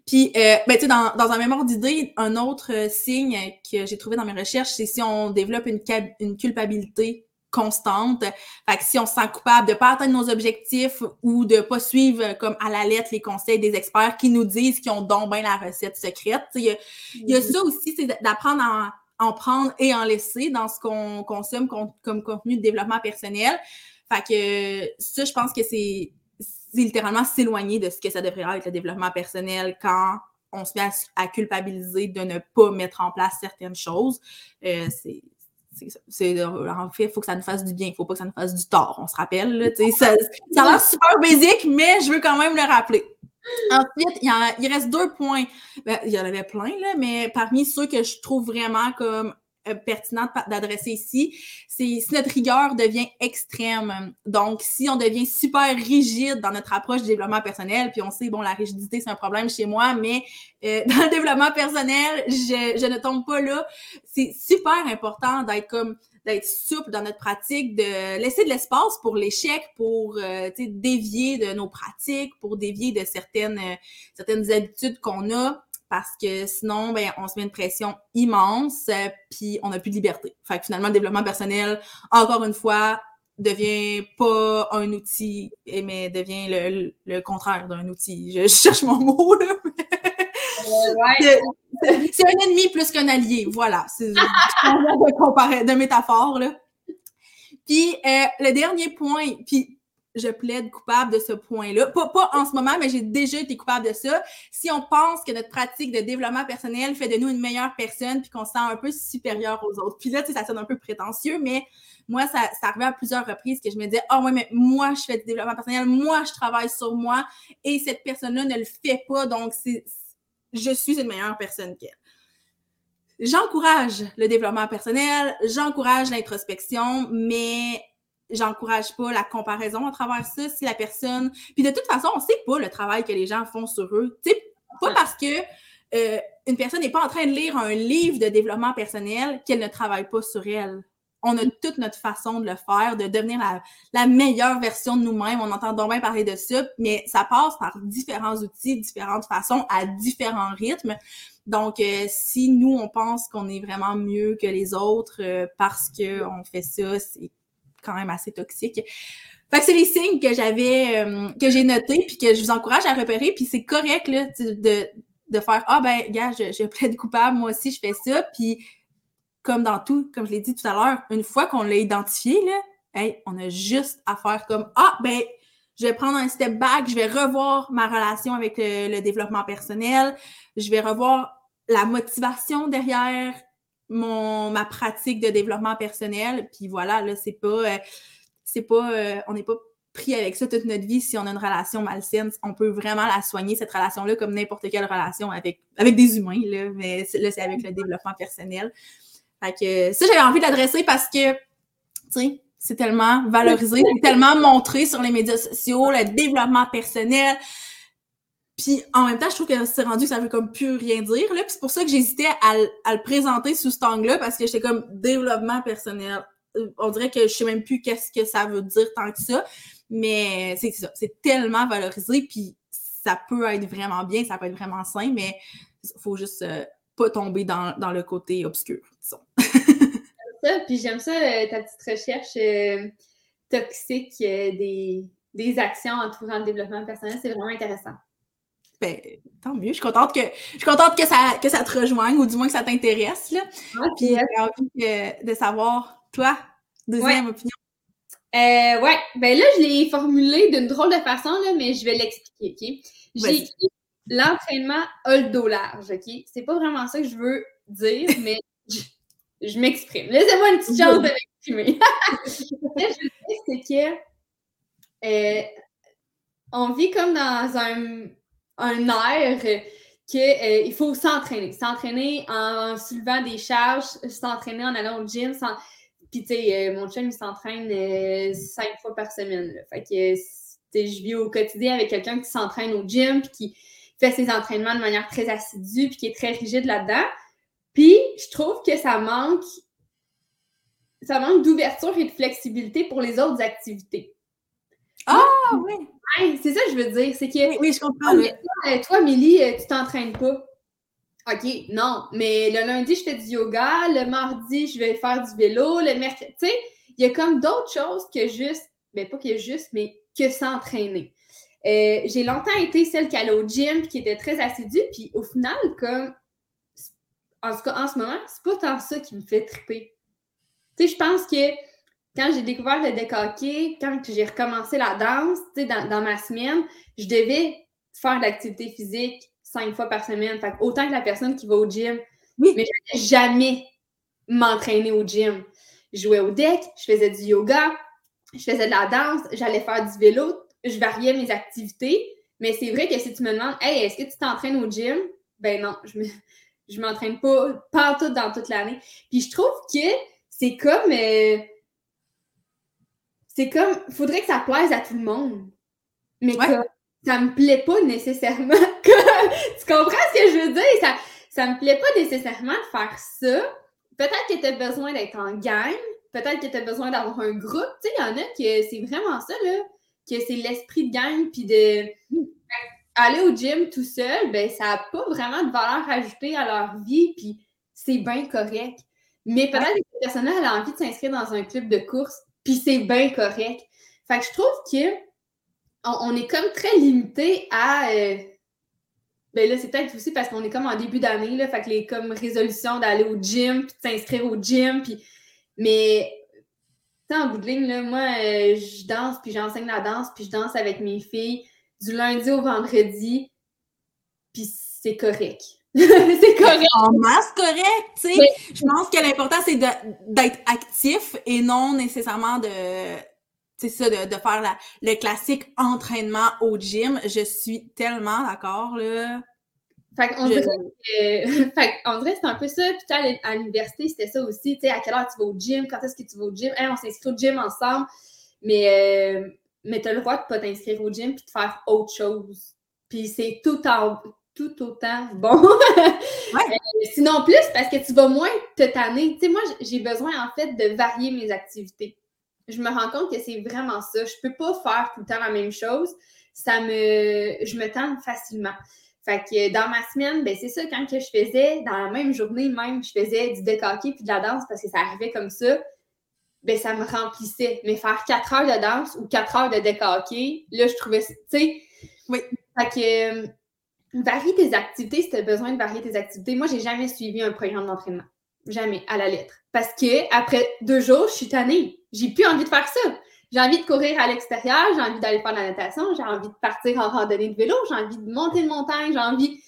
Puis, euh, ben, tu sais, dans, un mémoire d'idée, un autre euh, signe que j'ai trouvé dans mes recherches, c'est si on développe une culpabilité constante. Fait que si on se sent coupable de ne pas atteindre nos objectifs ou de ne pas suivre comme à la lettre les conseils des experts qui nous disent qu'ils ont donc bien la recette secrète. Il y, a, mm-hmm. ça aussi, c'est d'apprendre à en, prendre et en laisser dans ce qu'on consomme comme, contenu de développement personnel. Fait que ça, je pense que c'est littéralement s'éloigner de ce que ça devrait être le développement personnel quand on se met à, culpabiliser de ne pas mettre en place certaines choses. Euh, c'est c'est en fait, il faut que ça nous fasse du bien, il faut pas que ça nous fasse du tort, on se rappelle. Là, ça, ça a l'air super basique, mais je veux quand même le rappeler. Ensuite, il, il reste deux points. Ben, il y en avait plein, là, mais parmi ceux que je trouve vraiment comme euh, pertinente d'adresser ici, c'est si notre rigueur devient extrême. Donc, si on devient super rigide dans notre approche du développement personnel, puis on sait, bon, la rigidité, c'est un problème chez moi, mais euh, dans le développement personnel, je, je ne tombe pas là. C'est super important d'être comme d'être souple dans notre pratique, de laisser de l'espace pour l'échec, pour euh, dévier de nos pratiques, pour dévier de certaines, certaines habitudes qu'on a parce que sinon, ben, on se met une pression immense, euh, puis on n'a plus de liberté. Fait que finalement, le développement personnel, encore une fois, devient pas un outil, mais devient le, le contraire d'un outil. Je, cherche mon mot, là. c'est un ennemi plus qu'un allié, voilà. C'est un de, de métaphore, là. Puis, euh, le dernier point, puis je plaide coupable de ce point-là. Pas, pas en ce moment, mais j'ai déjà été coupable de ça. Si on pense que notre pratique de développement personnel fait de nous une meilleure personne, puis qu'on se sent un peu supérieur aux autres. Puis là, tu sais, ça sonne un peu prétentieux, mais moi, ça, ça arrivait à plusieurs reprises que je me disais, oh, ouais, mais moi, je fais du développement personnel, moi, je travaille sur moi, et cette personne-là ne le fait pas, donc c'est, je suis une meilleure personne qu'elle. J'encourage le développement personnel, j'encourage l'introspection, mais j'encourage pas la comparaison à travers ça. Si la personne. Puis de toute façon, on sait pas le travail que les gens font sur eux. Tu sais, pas parce que euh, une personne n'est pas en train de lire un livre de développement personnel qu'elle ne travaille pas sur elle. On a toute notre façon de le faire, de devenir la, meilleure version de nous-mêmes. On entend donc bien parler de ça, mais ça passe par différents outils, différentes façons, à différents rythmes. Donc, euh, si nous, on pense qu'on est vraiment mieux que les autres euh, parce qu'on fait ça, c'est quand même assez toxique. Fait que c'est les signes que j'avais, euh, que j'ai notés, puis que je vous encourage à repérer, puis c'est correct là, de, de faire Ah ben, gars, je, je plaide coupable, moi aussi je fais ça, puis comme dans tout, comme je l'ai dit tout à l'heure, une fois qu'on l'a identifié, là, hey, on a juste à faire comme Ah ben, je vais prendre un step back, je vais revoir ma relation avec le, développement personnel, je vais revoir la motivation derrière mon ma pratique de développement personnel, puis voilà, là, c'est pas. Euh, c'est pas, euh, on n'est pas pris avec ça toute notre vie si on a une relation malsaine. On peut vraiment la soigner, cette relation-là, comme n'importe quelle relation avec, avec des humains, là, mais là, c'est avec le développement personnel. Ça, j'avais envie de l'adresser parce que, tu sais, c'est tellement valorisé, c'est tellement montré sur les médias sociaux, le développement personnel. Puis en même temps, je trouve que c'est rendu que ça veut comme plus rien dire. Là. Puis c'est pour ça que j'hésitais à, le présenter sous cet angle-là, parce que j'étais comme développement personnel on dirait que je sais même plus qu'est-ce que ça veut dire tant que ça. Mais c'est ça, c'est tellement valorisé, puis ça peut être vraiment bien, ça peut être vraiment sain, mais il faut juste euh, pas tomber dans, le côté obscur, disons. ça, puis j'aime ça, euh, ta petite recherche euh, toxique des, des actions entourant le développement personnel, c'est vraiment intéressant. Ben, tant mieux. Je suis contente que, je suis contente que, ça, que ça te rejoigne ou du moins que ça t'intéresse. Là. Puis j'ai envie de savoir toi, deuxième opinion. Euh, ouais, ben là, je l'ai formulé d'une drôle de façon, là, mais je vais l'expliquer? J'ai écrit l'entraînement a le dos large, OK? C'est pas vraiment ça que je veux dire, mais je, m'exprime. Laissez-moi une petite chance de m'exprimer. Ce que je veux dire, c'est que euh, on vit comme dans un, un air qu'il euh, faut s'entraîner. S'entraîner en soulevant des charges, s'entraîner en allant au gym, puis, tu sais, euh, mon chum, il s'entraîne euh, cinq fois par semaine. Fait que, je vis au quotidien avec quelqu'un qui s'entraîne au gym, puis qui fait ses entraînements de manière très assidue, puis qui est très rigide là-dedans. Puis, je trouve que ça manque, ça manque d'ouverture et de flexibilité pour les autres activités. Ah, oui! c'est ça que je veux dire. C'est que. Oui, je comprends. Toi, toi, Mélie, euh, tu t'entraînes pas. OK, non, mais le lundi, je fais du yoga, le mardi, je vais faire du vélo, le mercredi, tu sais, il y a comme d'autres choses que juste, ben pas que juste, mais que s'entraîner. Euh, j'ai longtemps été celle qui allait au gym, qui était très assidue, puis au final, comme, en tout cas, en ce moment, c'est pas tant ça qui me fait triper. Tu sais, je pense que quand j'ai découvert le décaqué, quand j'ai recommencé la danse, tu sais, dans, dans ma semaine, je devais faire de l'activité physique cinq fois par semaine. Fait autant que la personne qui va au gym. Oui. Mais je jamais m'entraîner au gym. Je jouais au deck, je faisais du yoga, je faisais de la danse, j'allais faire du vélo, je variais mes activités. Mais c'est vrai que si tu me demandes, hey, est-ce que tu t'entraînes au gym? Ben non, je me, je m'entraîne pas, pas tout dans toute l'année. Puis je trouve que c'est comme. Euh, c'est comme. Faudrait que ça plaise à tout le monde. Mais que ça me plaît pas nécessairement. tu comprends ce que je veux dire? Ça, ça me plaît pas nécessairement de faire ça. Peut-être que tu as besoin d'être en gang, peut-être que tu as besoin d'avoir un groupe. Tu sais, il y en a que c'est vraiment ça, là, que c'est l'esprit de gang, puis de aller au gym tout seul, ben ça n'a pas vraiment de valeur ajoutée à leur vie, puis c'est bien correct. Mais peut-être que cette personne-là, a envie de s'inscrire dans un club de course, puis c'est bien correct. Fait que je trouve que on, est comme très limité à. Euh, ben là, c'est peut-être aussi parce qu'on est comme en début d'année, là, fait que les comme résolutions d'aller au gym, puis de s'inscrire au gym, puis. Mais, en bout de ligne, là, moi, euh, je danse, puis j'enseigne la danse, puis je danse avec mes filles du lundi au vendredi, puis c'est correct. c'est correct. En masse correct, tu sais. Je pense que l'important, c'est d'être actif et non nécessairement de c'est ça, de, de faire le classique entraînement au gym. Je suis tellement d'accord, là. Fait qu'on dirait, que c'est un peu ça. Puis à l'université, c'était ça aussi. Tu sais, à quelle heure tu vas au gym? Quand est-ce que tu vas au gym? on s'inscrit au gym ensemble. Mais, euh, mais tu as le droit de pas t'inscrire au gym puis de faire autre chose. Puis c'est tout, en, tout autant bon. Euh, sinon, plus parce que tu vas moins te tanner. Tu sais, moi, j'ai besoin en fait de varier mes activités. Je me rends compte que c'est vraiment ça. Je peux pas faire tout le temps la même chose. Ça me. Je me tente facilement. Fait que dans ma semaine, ben c'est ça, quand que je faisais, dans la même journée même, je faisais du décaqué puis de la danse parce que ça arrivait comme ça, ben ça me remplissait. Mais faire quatre heures de danse ou quatre heures de décaqué, là, je trouvais, tu sais. Oui. Fait que euh, varie tes activités si tu as besoin de varier tes activités. Moi, j'ai jamais suivi un programme d'entraînement. Jamais, à la lettre. Parce que après deux jours, je suis tannée. J'ai plus envie de faire ça. J'ai envie de courir à l'extérieur, j'ai envie d'aller faire de la natation, j'ai envie de partir en randonnée de vélo, j'ai envie de monter une montagne, j'ai envie.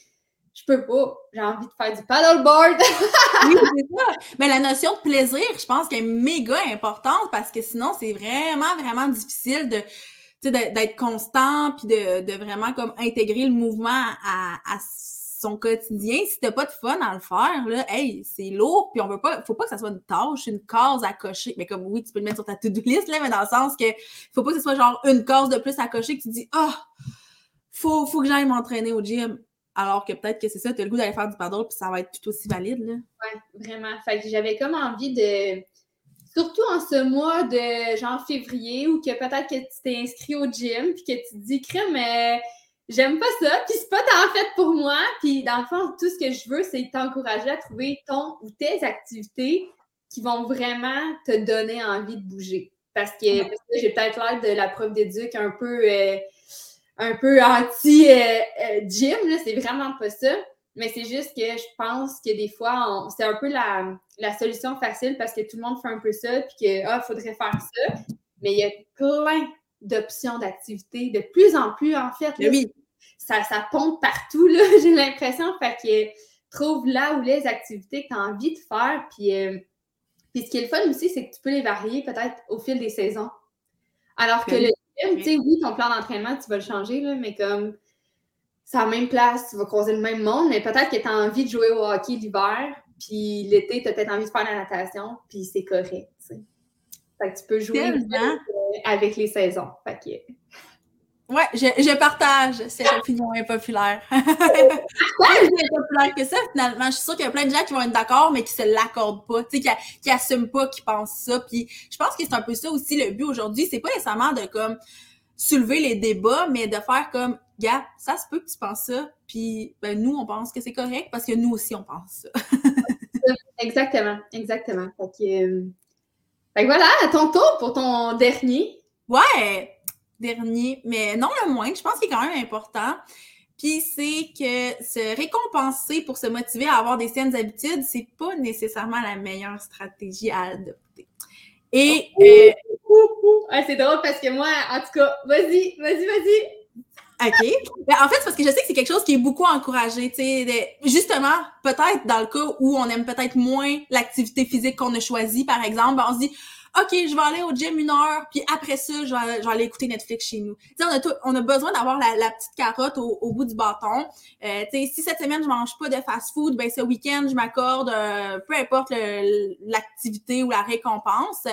Je peux pas. J'ai envie de faire du paddleboard. oui, c'est ça. Mais la notion de plaisir, je pense qu'elle est méga importante parce que sinon, c'est vraiment, vraiment difficile de d'être constant puis de, de, vraiment comme intégrer le mouvement à, à son quotidien, si t'as pas de fun à le faire, là, hey, c'est lourd, puis on veut pas, faut pas que ça soit une tâche, une case à cocher. Mais comme oui, tu peux le mettre sur ta to-do list, là, mais dans le sens que faut pas que ce soit genre une case de plus à cocher que tu dis, ah, faut, faut que j'aille m'entraîner au gym. Alors que peut-être que c'est ça, tu as le goût d'aller faire du paddle, puis ça va être tout aussi valide, là. Ouais, vraiment. Fait que j'avais comme envie de surtout en ce mois de genre février ou que peut-être que tu t'es inscrit au gym puis que tu te dis crème mais j'aime pas ça, puis c'est pas en fait pour moi. Puis dans le fond, tout ce que je veux, c'est t'encourager à trouver ton ou tes activités qui vont vraiment te donner envie de bouger. Parce que, j'ai peut-être l'air de la prof d'éduc un peu euh, un peu anti-gym, euh, euh, c'est vraiment pas ça. Mais c'est juste que je pense que des fois, c'est un peu la, solution facile parce que tout le monde fait un peu ça, puis que, ah, faudrait faire ça. Mais il y a plein d'options d'activités, de plus en plus, en fait. oui. Ça, ça pompe partout, j'ai l'impression. Fait que trouve là où les activités que tu as envie de faire. Puis, euh, puis ce qui est le fun aussi, c'est que tu peux les varier peut-être au fil des saisons. Alors que le tu sais, oui, ton plan d'entraînement, tu vas le changer, là, mais comme c'est la même place, tu vas croiser le même monde, mais peut-être que tu as envie de jouer au hockey l'hiver, puis l'été, tu as peut-être envie de faire la natation, puis c'est correct. Fait que tu peux jouer avec les saisons. Fait que... Ouais, je, je, partage cette opinion impopulaire. plus impopulaire que ça, finalement. Je suis sûre qu'il y a plein de gens qui vont être d'accord, mais qui se l'accordent pas, tu sais, qui, qui assument pas, qui pensent ça. Puis je pense que c'est un peu ça aussi le but aujourd'hui. C'est pas nécessairement de comme soulever les débats, mais de faire comme, gars, ça se peut que tu penses ça, puis ben, nous, on pense que c'est correct parce que nous aussi, on pense ça. exactement, exactement. Fait que, euh, fait voilà, à ton tour pour ton dernier. Ouais, dernier, mais non le moins, je pense qu'il est quand même important. Puis c'est que se récompenser pour se motiver à avoir des saines habitudes, c'est pas nécessairement la meilleure stratégie à adopter. Et euh, c'est drôle parce que moi, en tout cas, vas-y, vas-y, vas-y. OK. Ben, en fait, parce que je sais que c'est quelque chose qui est beaucoup encouragé. Justement, peut-être dans le cas où on aime peut-être moins l'activité physique qu'on a choisie, par exemple, ben, on se dit OK, je vais aller au gym une heure, puis après ça, je vais, aller écouter Netflix chez nous. on a, on a besoin d'avoir la, petite carotte au, bout du bâton. Euh, si cette semaine, je mange pas de fast-food, ben ce week-end, je m'accorde, euh, peu importe l'activité ou la récompense.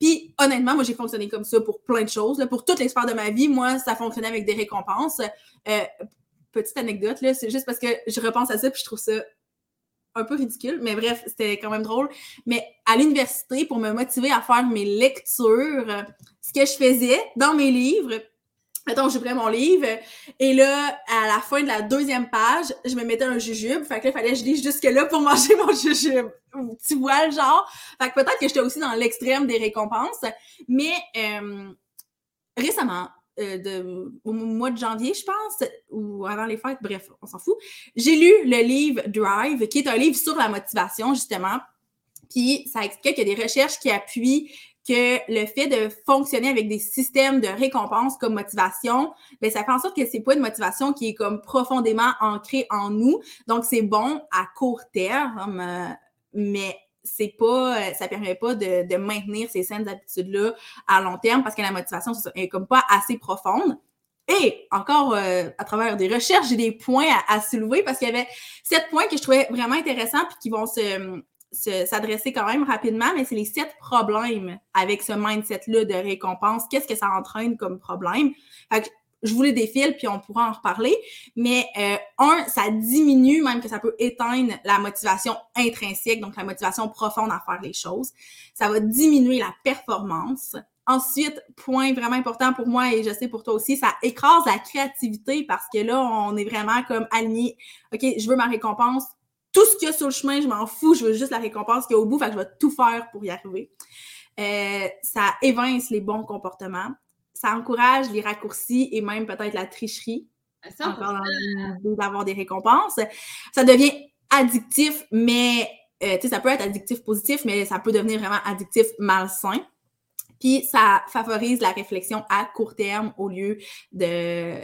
Puis honnêtement, moi j'ai fonctionné comme ça pour plein de choses. Pour toutes les sphères de ma vie, moi, ça fonctionnait avec des récompenses. Euh, petite anecdote, là, c'est juste parce que je repense à ça puis je trouve ça un peu ridicule, mais bref, c'était quand même drôle. Mais à l'université, pour me motiver à faire mes lectures, ce que je faisais dans mes livres, Mettons, j'ai pris mon livre et là, à la fin de la deuxième page, je me mettais un jujube. Fait que là, il fallait que je lise jusque-là pour manger mon jujube. Tu vois le genre? Fait que peut-être que j'étais aussi dans l'extrême des récompenses. Mais euh, récemment, euh, au mois de janvier, je pense, ou avant les fêtes, bref, on s'en fout, j'ai lu le livre Drive, qui est un livre sur la motivation, justement. Puis ça explique qu'il y a des recherches qui appuient que le fait de fonctionner avec des systèmes de récompense comme motivation, ben ça fait en sorte que c'est pas une motivation qui est comme profondément ancrée en nous. Donc c'est bon à court terme, mais c'est pas, ça permet pas de, de maintenir ces saines habitudes-là à long terme parce que la motivation est comme pas assez profonde. Et encore, euh, à travers des recherches, j'ai des points à, à soulever parce qu'il y avait sept points que je trouvais vraiment intéressants puis qui vont se, s'adresser quand même rapidement, mais c'est les sept problèmes avec ce mindset-là de récompense. Qu'est-ce que ça entraîne comme problème? Je vous les défile, puis on pourra en reparler. Mais euh, un, ça diminue, même que ça peut éteindre la motivation intrinsèque, donc la motivation profonde à faire les choses. Ça va diminuer la performance. Ensuite, point vraiment important pour moi et je sais pour toi aussi, ça écrase la créativité parce que là, on est vraiment comme aligné. OK, je veux ma récompense. Tout ce qu'il y a sur le chemin, je m'en fous. Je veux juste la récompense qu'il y a au bout. Fait que je vais tout faire pour y arriver. Euh, ça évince les bons comportements. Ça encourage les raccourcis et même peut-être la tricherie. Encore d'avoir des récompenses. Ça devient addictif, mais euh, ça peut être addictif positif, mais ça peut devenir vraiment addictif malsain. Puis ça favorise la réflexion à court terme au lieu de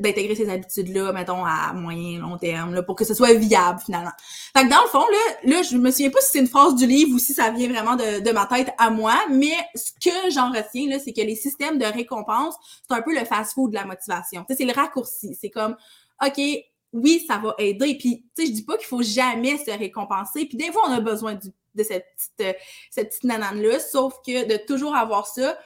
d'intégrer ces habitudes-là, mettons, à moyen, long terme, là, pour que ce soit viable finalement. Fait que dans le fond, là, là je me souviens pas si c'est une phrase du livre ou si ça vient vraiment de, de ma tête à moi, mais ce que j'en retiens, là, c'est que les systèmes de récompense, c'est un peu le fast-food de la motivation. c'est le raccourci. C'est comme, OK, oui, ça va aider. Puis, tu sais, je dis pas qu'il faut jamais se récompenser. Puis des fois, on a besoin du de cette petite, euh, cette petite nanane-là, sauf que de toujours avoir ça.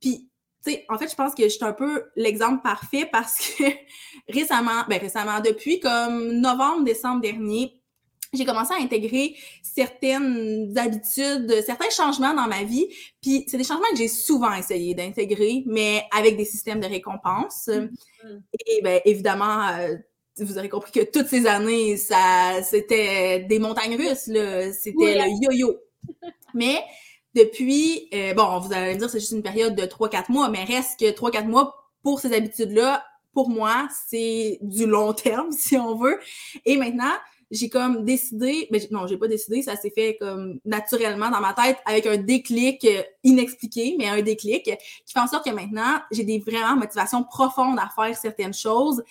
Puis, tu sais, en fait, je pense que je suis un peu l'exemple parfait parce que récemment, ben récemment, depuis comme novembre, décembre dernier, j'ai commencé à intégrer certaines habitudes, certains changements dans ma vie. Puis c'est des changements que j'ai souvent essayé d'intégrer, mais avec des systèmes de récompense. Mm-hmm. Et bien, évidemment, euh, vous aurez compris que toutes ces années, ça, c'était des montagnes russes, là. C'était le yo-yo. Mais depuis, euh, bon, vous allez me dire c'est juste une période de 3-4 mois, mais reste que 3-4 mois pour ces habitudes-là, pour moi, c'est du long terme, si on veut. Et maintenant, j'ai comme décidé, mais non, j'ai pas décidé, ça s'est fait comme naturellement dans ma tête avec un déclic euh, inexpliqué, mais un déclic qui fait en sorte que maintenant, j'ai des vraiment motivations profondes à faire certaines choses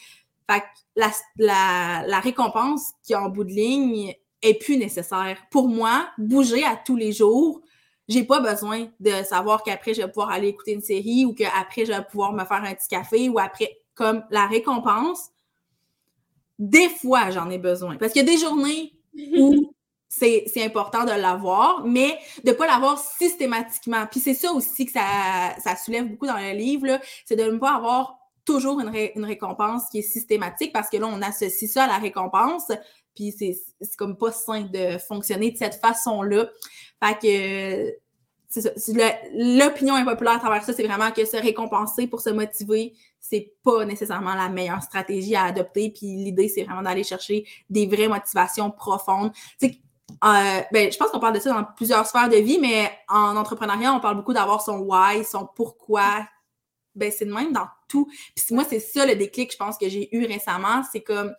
fait que la, la, la récompense qui en bout de ligne est plus nécessaire. Pour moi, bouger à tous les jours, j'ai pas besoin de savoir qu'après je vais pouvoir aller écouter une série ou qu'après je vais pouvoir me faire un petit café ou après comme la récompense. Des fois, j'en ai besoin parce qu'il y a des journées où c'est important de l'avoir, mais de pas l'avoir systématiquement. Puis c'est ça aussi que ça, ça soulève beaucoup dans le livre, c'est de ne pas avoir toujours une, récompense qui est systématique parce que là, on associe ça à la récompense. Puis c'est comme pas sain de fonctionner de cette façon-là. Fait que ça. L'opinion impopulaire à travers ça, c'est vraiment que se récompenser pour se motiver, c'est pas nécessairement la meilleure stratégie à adopter. Puis l'idée, c'est vraiment d'aller chercher des vraies motivations profondes. Euh, ben, je pense qu'on parle de ça dans plusieurs sphères de vie, mais en entrepreneuriat, on parle beaucoup d'avoir son why, son pourquoi, ben c'est de même dans tout. Puis moi, c'est ça le déclic, je pense, que j'ai eu récemment. C'est comme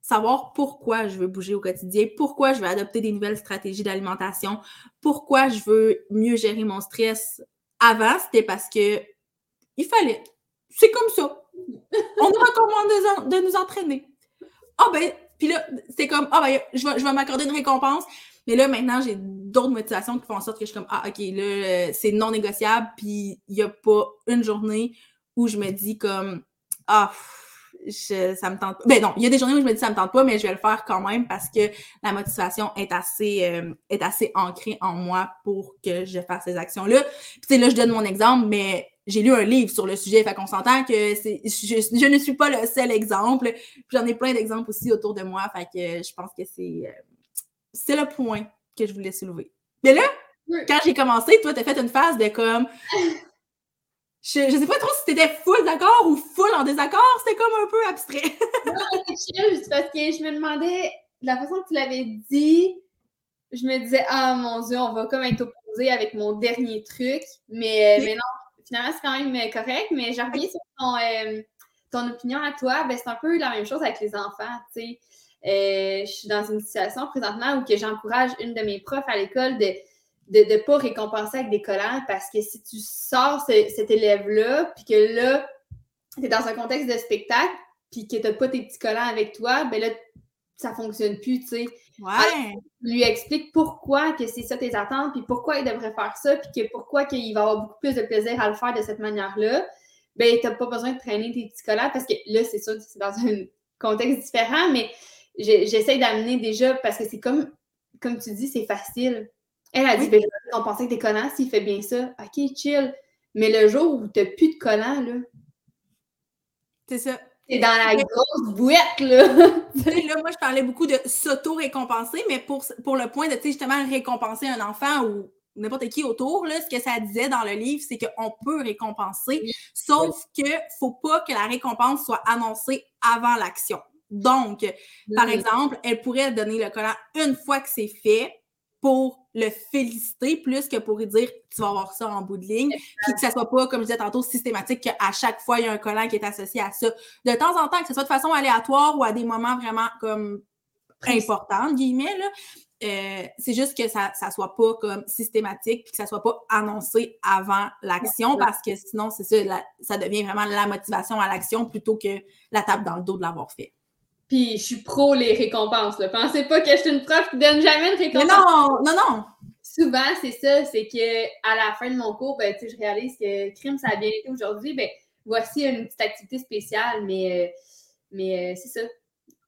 savoir pourquoi je veux bouger au quotidien, pourquoi je veux adopter des nouvelles stratégies d'alimentation, pourquoi je veux mieux gérer mon stress. Avant, c'était parce que il fallait. C'est comme ça. On nous recommande de, nous entraîner. Ah oh ben, puis là, c'est comme, ah ben, je vais, je vais m'accorder une récompense. Mais là, maintenant, j'ai d'autres motivations qui font en sorte que je suis comme, ah, OK, là, c'est non négociable, puis il n'y a pas une journée où je me dis comme, ah, ça me tente pas. Ben non, il y a des journées où je me dis ça me tente pas, mais je vais le faire quand même parce que la motivation est assez, euh, est assez ancrée en moi pour que je fasse ces actions-là. Puis là, je donne mon exemple, mais j'ai lu un livre sur le sujet, fait qu'on s'entend que c'est, je, ne suis pas le seul exemple. J'en ai plein d'exemples aussi autour de moi, fait que je pense que c'est, euh, c'est le point que je voulais soulever. Mais là, quand j'ai commencé, toi, t'as fait une phase de comme. Je, je sais pas trop si t'étais full d'accord ou full en désaccord, c'était comme un peu abstrait. non, c'est chill, parce que je me demandais, de la façon que tu l'avais dit, je me disais, ah mon Dieu, on va comme être opposé avec mon dernier truc. Mais, mais non, finalement, c'est quand même correct. Mais j'ai reviens sur ton, euh, ton opinion à toi. Ben, c'est un peu la même chose avec les enfants, tu sais. Euh, je suis dans une situation présentement où que j'encourage une de mes profs à l'école de de ne pas récompenser avec des collants parce que si tu sors cet élève-là, puis que là, tu es dans un contexte de spectacle, puis que tu n'as pas tes petits collants avec toi, ben là, ça ne fonctionne plus, tu sais. Ouais. lui explique pourquoi que c'est ça tes attentes, puis pourquoi il devrait faire ça, puis que pourquoi qu'il va avoir beaucoup plus de plaisir à le faire de cette manière-là. Ben, tu n'as pas besoin de traîner tes petits collants parce que là, c'est sûr que c'est dans un contexte différent, mais j'essaie d'amener déjà, parce que c'est comme comme tu dis, c'est facile. Elle a dit, ben, on pensait que des collants s'il fait bien ça. OK, chill. Mais le jour où tu n'as plus de collants, là. C'est ça. C'est dans la grosse boîte, là. là, moi, je parlais beaucoup de s'auto-récompenser, mais pour, pour le point de, justement, récompenser un enfant ou n'importe qui autour, là, ce que ça disait dans le livre, c'est qu'on peut récompenser, sauf que faut pas que la récompense soit annoncée avant l'action. Donc, par exemple, elle pourrait donner le collant une fois que c'est fait pour le féliciter plus que pour lui dire tu vas avoir ça en bout de ligne, puis que ça soit pas, comme je disais tantôt, systématique qu'à chaque fois, il y a un collant qui est associé à ça. De temps en temps, que ce soit de façon aléatoire ou à des moments vraiment comme importants, guillemets, là, euh, c'est juste que ça ne soit pas comme systématique puis que ça soit pas annoncé avant l'action parce que sinon, c'est ça, ça devient vraiment la motivation à l'action plutôt que la table dans le dos de l'avoir fait. Puis je suis pro les récompenses. Là. Pensez pas que je suis une prof qui donne jamais de récompense. non, non, non. Souvent, c'est ça, c'est que à la fin de mon cours, ben, je réalise que crime, ça a bien été aujourd'hui. Ben, voici une petite activité spéciale, mais, euh, mais euh, c'est ça.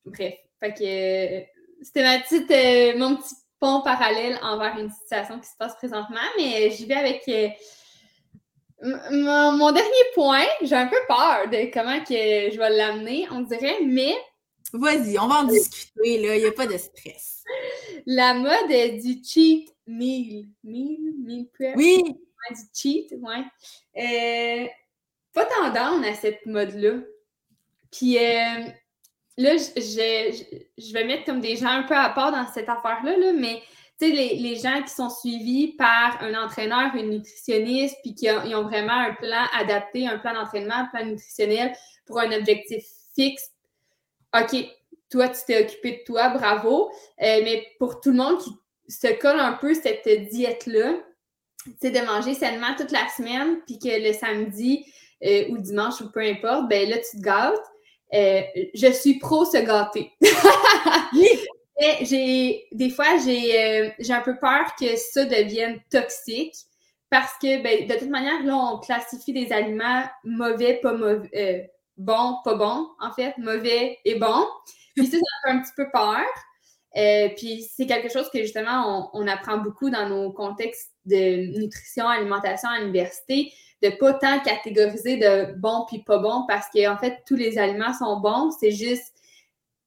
Bref. Fait que c'était ma petite, euh, mon petit pont parallèle envers une situation qui se passe présentement, mais j'y vais avec mon, dernier point. J'ai un peu peur de comment que je vais l'amener, on dirait, mais Vas-y, on va en discuter, là. Il n'y a pas de stress. La mode du cheat meal. Meal? Meal prep? Oui. du cheat, ouais. Euh, pas tendance à cette mode-là. Puis euh, là, je, vais mettre comme des gens un peu à part dans cette affaire-là, là, mais tu sais, les, gens qui sont suivis par un entraîneur, une nutritionniste, puis qui ont, ont vraiment un plan adapté, un plan d'entraînement, un plan nutritionnel pour un objectif fixe OK, toi, tu t'es occupé de toi, bravo. Euh, mais pour tout le monde qui se colle un peu cette diète-là, c'est de manger sainement toute la semaine, puis que le samedi euh, ou dimanche ou peu importe, ben là, tu te gâtes. Euh, je suis pro se gâter. Mais j'ai des fois, j'ai un peu peur que ça devienne toxique parce que ben, de toute manière, là, on classifie des aliments mauvais, pas mauvais bon, pas bon, en fait, mauvais et bon. Puis ça, ça fait un petit peu peur. Euh, puis c'est quelque chose que justement, on, apprend beaucoup dans nos contextes de nutrition, alimentation à l'université, de pas tant catégoriser de bon puis pas bon parce qu'en en fait, tous les aliments sont bons. C'est juste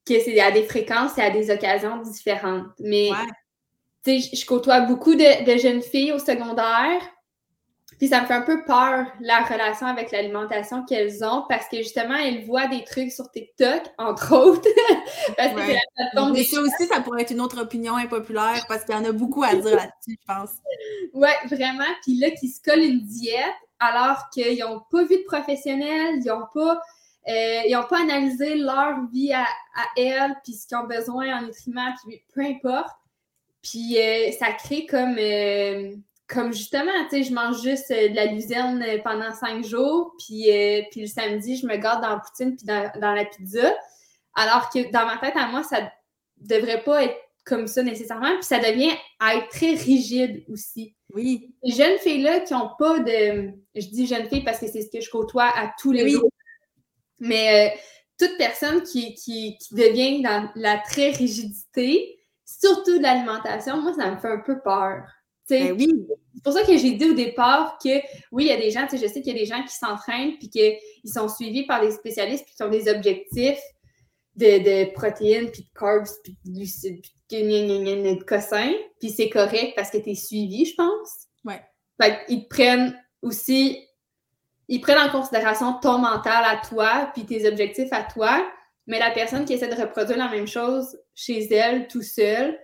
que c'est à des fréquences et à des occasions différentes. Mais, tu sais, je côtoie beaucoup de jeunes filles au secondaire puis ça me fait un peu peur, la relation avec l'alimentation qu'elles ont, parce que justement, elles voient des trucs sur TikTok, entre autres. parce que la plateforme Mais ça aussi, ça pourrait être une autre opinion impopulaire, parce qu'il y en a beaucoup à dire là-dessus, je pense. Oui, vraiment. Puis là, qui se collent une diète, alors qu'ils n'ont pas vu de professionnel, ils n'ont pas. Euh, ils n'ont pas analysé leur vie à, à elles, puis ce qu'ils ont besoin en nutriments, puis peu importe. Puis euh, ça crée comme euh, comme justement, tu sais, je mange juste euh, de la luzerne euh, pendant cinq jours, puis, euh, puis le samedi, je me garde dans la poutine puis dans, la pizza. Alors que dans ma tête, à moi, ça devrait pas être comme ça nécessairement, puis ça devient à être très rigide aussi. Oui. Les jeunes filles-là qui n'ont pas de. Je dis jeunes filles parce que c'est ce que je côtoie à tous les jours. Mais toute personne qui, qui, qui devient dans la très rigidité, surtout de l'alimentation, moi, ça me fait un peu peur. Ben oui. C'est pour ça que j'ai dit au départ que oui, il y a des gens, je sais qu'il y a des gens qui s'entraînent puis qu'ils sont suivis par des spécialistes puis qui ont des objectifs de, protéines, puis de carbs, puis de glucides, puis de, de cossins, puis c'est correct parce que tu es suivi, je pense. Ouais. Fait qu'ils prennent aussi, ils prennent en considération ton mental à toi, puis tes objectifs à toi, mais la personne qui essaie de reproduire la même chose chez elle, tout seul,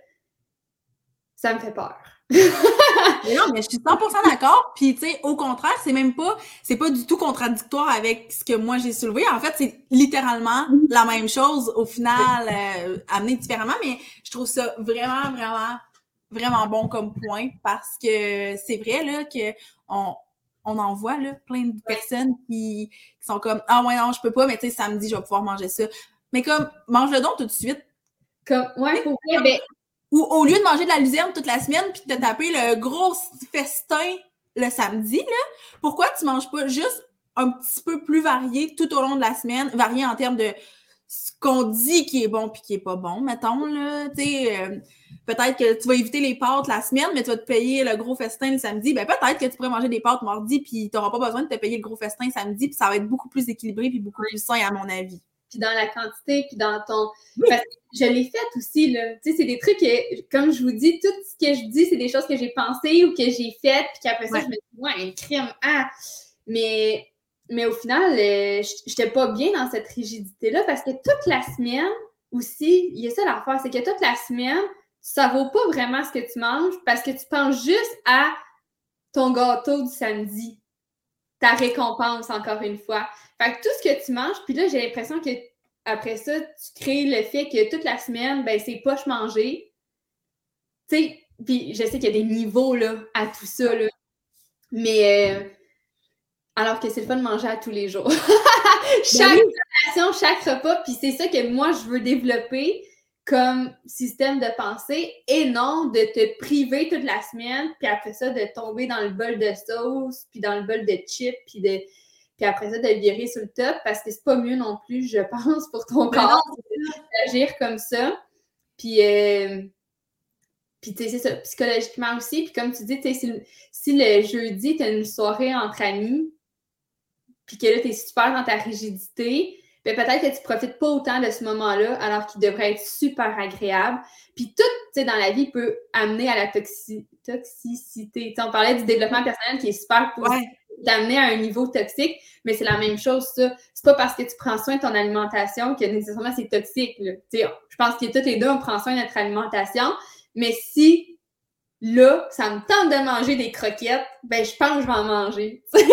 ça me fait peur. Mais non, mais je suis 100% d'accord. Puis, tu sais, au contraire, c'est même pas, c'est pas du tout contradictoire avec ce que moi j'ai soulevé. En fait, c'est littéralement la même chose au final, euh, amené différemment. Mais je trouve ça vraiment, vraiment, vraiment bon comme point parce que c'est vrai, là, que on, on en voit, là, plein de personnes qui, sont comme, ah ouais, non, je peux pas, mais tu sais, samedi, je vais pouvoir manger ça. Mais comme, mange-le donc tout de suite. Comme, ouais, pour vrai, ben, ou au lieu de manger de la luzerne toute la semaine puis de te taper le gros festin le samedi, là, pourquoi tu manges pas juste un petit peu plus varié tout au long de la semaine, varié en termes de ce qu'on dit qui est bon puis qui est pas bon, mettons, là, tu sais, euh, peut-être que tu vas éviter les pâtes la semaine, mais tu vas te payer le gros festin le samedi, ben peut-être que tu pourrais manger des pâtes mardi puis tu n'auras pas besoin de te payer le gros festin samedi puis ça va être beaucoup plus équilibré puis beaucoup plus sain à mon avis. Puis dans la quantité, puis dans ton... Parce que je l'ai fait aussi, là. Tu sais, c'est des trucs que, comme je vous dis, tout ce que je dis, c'est des choses que j'ai pensées ou que j'ai faites, puis qu'après ça, je me dis, ouais, un crime, ah! Mais mais au final, euh, je n'étais pas bien dans cette rigidité-là parce que toute la semaine aussi, il y a ça l'affaire, c'est que toute la semaine, ça vaut pas vraiment ce que tu manges parce que tu penses juste à ton gâteau du samedi, ta récompense encore une fois. Fait que tout ce que tu manges, puis là, j'ai l'impression que après ça, tu crées le fait que toute la semaine, ben, c'est poche manger. Tu sais, puis je sais qu'il y a des niveaux là, à tout ça, là. Mais euh, alors que c'est le fun de manger à tous les jours. chaque ben chaque repas, puis c'est ça que moi je veux développer comme système de pensée et non de te priver toute la semaine, puis après ça de tomber dans le bol de sauce, puis dans le bol de chips, puis de puis après ça de virer sur le top parce que c'est pas mieux non plus, je pense, pour ton corps d'agir comme ça. Puis euh, puis, tu sais, c'est ça, psychologiquement aussi. Puis, comme tu dis, si, si le jeudi, tu as une soirée entre amis, puis que là, tu es super dans ta rigidité, peut-être que tu profites pas autant de ce moment-là, alors qu'il devrait être super agréable. Puis tout, tu sais, dans la vie peut amener à la toxicité. on parlait du développement personnel qui est super pour t'amener à un niveau toxique, mais c'est la même chose, ça. C'est pas parce que tu prends soin de ton alimentation que nécessairement c'est toxique. Je pense que toutes les deux, on prend soin de notre alimentation, mais si là, ça me tente de manger des croquettes, ben je pense que je vais en manger. ouais,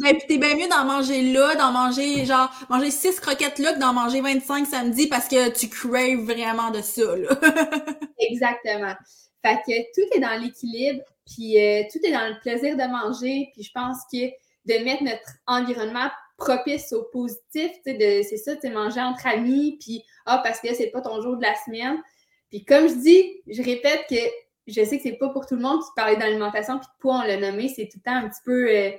ben, puis t'es bien mieux d'en manger là, d'en manger genre manger six croquettes là que d'en manger 25 samedi parce que tu craves vraiment de ça. Là. Exactement. Fait que tout est dans l'équilibre, puis euh, tout est dans le plaisir de manger, puis je pense que de mettre notre environnement propice au positif, c'est ça, tu manger entre amis, puis ah, parce que c'est pas ton jour de la semaine. Puis comme je dis, je répète que je sais que c'est pas pour tout le monde, qui parler d'alimentation puis de poids, on l'a nommé, c'est tout le temps un petit peu euh,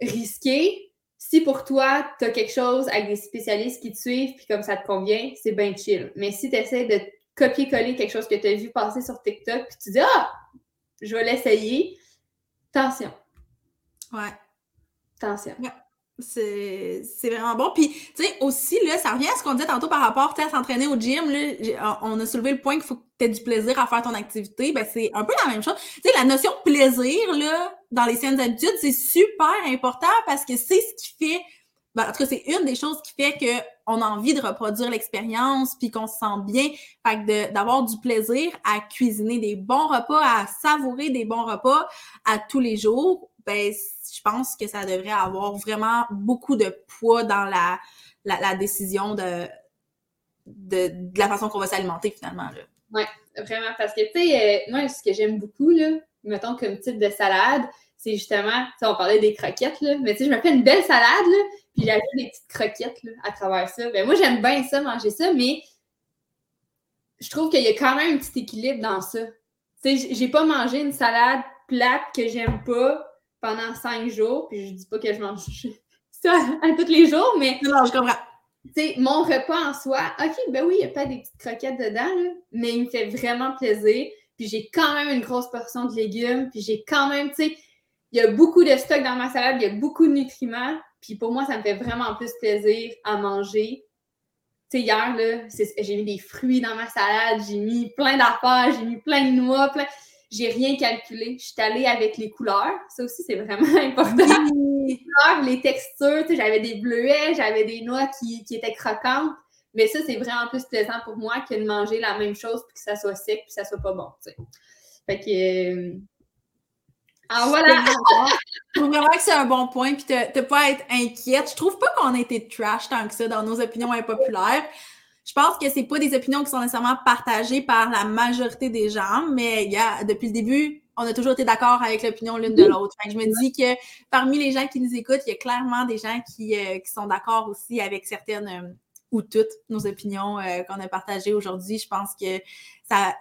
risqué. Si pour toi, tu as quelque chose avec des spécialistes qui te suivent, puis comme ça te convient, c'est bien chill. Mais si tu essaies de copier-coller quelque chose que tu as vu passer sur TikTok, puis tu dis Ah, je vais l'essayer, attention. Ouais. Attention. C'est vraiment bon. Puis, tu sais, aussi, là, ça revient à ce qu'on disait tantôt par rapport à s'entraîner au gym. Là, on a soulevé le point qu'il faut que tu aies du plaisir à faire ton activité. Ben, c'est un peu la même chose. Tu sais, la notion de plaisir, là, dans les scènes habitudes, c'est super important parce que c'est ce qui fait. Ben, en tout cas, c'est une des choses qui fait qu'on a envie de reproduire l'expérience puis qu'on se sent bien. Fait que d'avoir du plaisir à cuisiner des bons repas, à savourer des bons repas à tous les jours, ben, je pense que ça devrait avoir vraiment beaucoup de poids dans la, la, décision de, de, la façon qu'on va s'alimenter finalement. Oui, vraiment. Parce que, tu sais, euh, moi, ce que j'aime beaucoup, là, mettons comme type de salade, c'est justement, on parlait des croquettes, là, mais tu sais, je me fais une belle salade, là, puis j'ajoute des petites croquettes là, à travers ça. Ben, moi, j'aime bien ça, manger ça, mais je trouve qu'il y a quand même un petit équilibre dans ça. Tu sais, j'ai pas mangé une salade plate que j'aime pas pendant cinq jours, puis je dis pas que je mange ça à, tous les jours, mais. Non, je comprends. sais, mon repas en soi, OK, ben oui, il n'y a pas des petites croquettes dedans, mais il me fait vraiment plaisir. Puis j'ai quand même une grosse portion de légumes, puis j'ai quand même, tu sais, il y a beaucoup de stock dans ma salade, il y a beaucoup de nutriments, puis pour moi, ça me fait vraiment plus plaisir à manger. Tu sais, hier, là, j'ai mis des fruits dans ma salade, j'ai mis plein d'affaires, j'ai mis plein de noix, plein j'ai rien calculé. Je suis allée avec les couleurs. Ça aussi, c'est vraiment important. Les couleurs, les textures, j'avais des bleuets, j'avais des noix qui, étaient croquantes. Mais ça, c'est vraiment plus plaisant pour moi que de manger la même chose puis que ça soit sec puis que ça soit pas bon. Fait que. Euh, ah voilà! Je trouve vraiment que c'est un bon point, puis ne pas être inquiète. Je trouve pas qu'on a été trash tant que ça dans nos opinions impopulaires. Je pense que c'est pas des opinions qui sont nécessairement partagées par la majorité des gens, mais depuis le début, on a toujours été d'accord avec l'opinion l'une de l'autre. Je me dis que parmi les gens qui nous écoutent, il y a clairement des gens qui, euh, qui sont d'accord aussi avec certaines euh, ou toutes nos opinions euh, qu'on a partagées aujourd'hui. Je pense que ça,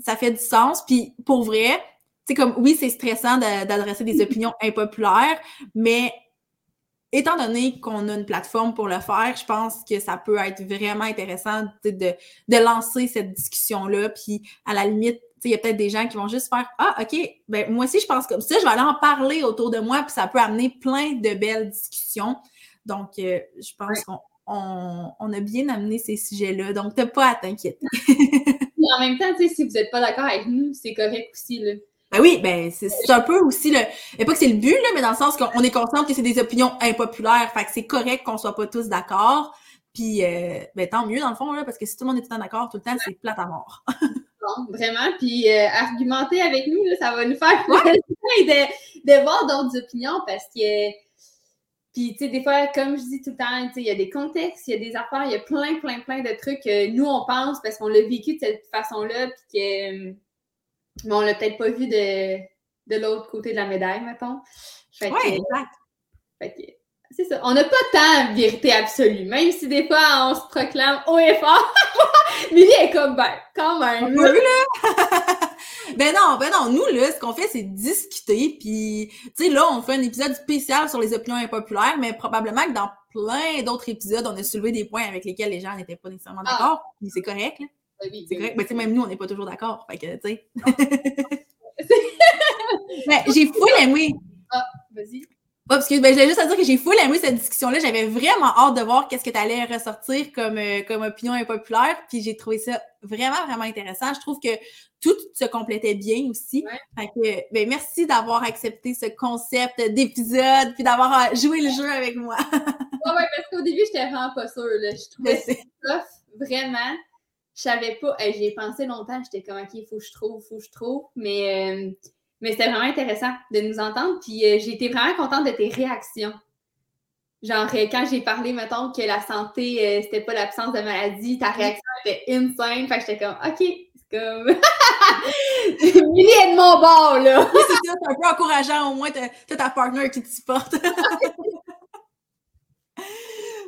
ça fait du sens. Puis pour vrai, c'est comme oui, c'est stressant d'adresser des opinions impopulaires, mais étant donné qu'on a une plateforme pour le faire, je pense que ça peut être vraiment intéressant de, de, lancer cette discussion-là. Puis à la limite, il y a peut-être des gens qui vont juste faire Ah, OK, ben moi aussi je pense comme ça, je vais aller en parler autour de moi, puis ça peut amener plein de belles discussions. Donc, euh, je pense qu'on on, a bien amené ces sujets-là. Donc, t'as pas à t'inquiéter. en même temps, si vous n'êtes pas d'accord avec nous, c'est correct aussi. Là. Ben oui, ben c'est un peu aussi le. Et pas que c'est le but, là, mais dans le sens qu'on est conscient que c'est des opinions impopulaires. Fait que c'est correct qu'on soit pas tous d'accord. Puis euh, ben tant mieux dans le fond, là, parce que si tout le monde est tout le temps d'accord tout le temps, c'est plate à mort. bon, vraiment. Puis euh, argumenter avec nous, là, ça va nous faire de, de voir d'autres opinions parce que. Puis, tu sais, des fois, comme je dis tout le temps, tu sais, il y a des contextes, il y a des affaires, il y a plein, plein, plein de trucs que nous, on pense parce qu'on l'a vécu de cette façon-là, puis que mais on l'a peut-être pas vu de, de l'autre côté de la médaille, mettons. Oui, exact. Fait c'est ça. On n'a pas tant de vérité absolue, même si des fois on se proclame haut et fort. Lily est comme, ben, quand même. là. ben non, ben non, nous, là, ce qu'on fait, c'est discuter. Puis, tu sais, là, on fait un épisode spécial sur les opinions impopulaires, mais probablement que dans plein d'autres épisodes, on a soulevé des points avec lesquels les gens n'étaient pas nécessairement ah. d'accord. Puis c'est correct, là. C'est correct. Mais même nous, on n'est pas toujours d'accord. Fait que, tu sais. Ben, j'ai fou aimé. Ah, vas-y. parce que ben, je voulais juste à dire que j'ai full aimé cette discussion-là. J'avais vraiment hâte de voir qu'est-ce que tu allais ressortir comme, euh, comme opinion impopulaire. Puis j'ai trouvé ça vraiment, vraiment intéressant. Je trouve que tout se complétait bien aussi. Fait que, ben, merci d'avoir accepté ce concept d'épisode puis d'avoir euh, joué le jeu avec moi. ouais, ouais, parce qu'au début, j'étais vraiment pas sûre. Là. Je trouvais ça tough, vraiment je savais pas. J'y ai pensé longtemps. J'étais comme, OK, il faut que je trouve, il faut que je trouve. Mais, euh, mais c'était vraiment intéressant de nous entendre. Puis euh, j'ai été vraiment contente de tes réactions. Genre, euh, quand j'ai parlé, mettons, que la santé, c'était pas l'absence de maladie, ta réaction était insane. Fait que j'étais comme, OK, c'est comme. Millie est de mon bord, là. c'est ça, c'est un peu encourageant. Au moins, t'as ta partner qui te supporte.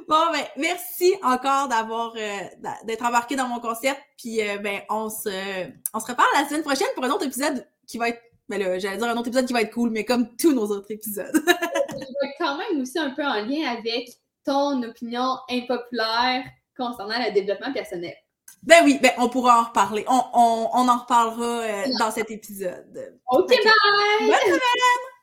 Bon, ben, merci encore d'avoir euh, d'être embarqué dans mon concept. Puis euh, ben, on se, on se reparle la semaine prochaine pour un autre épisode qui va être. Ben là, j'allais dire un autre épisode qui va être cool, mais comme tous nos autres épisodes. Je quand même aussi un peu en lien avec ton opinion impopulaire concernant le développement personnel. Ben oui, ben on pourra en reparler. On, on, on en reparlera euh, dans cet épisode. OK, bye! Bonne semaine!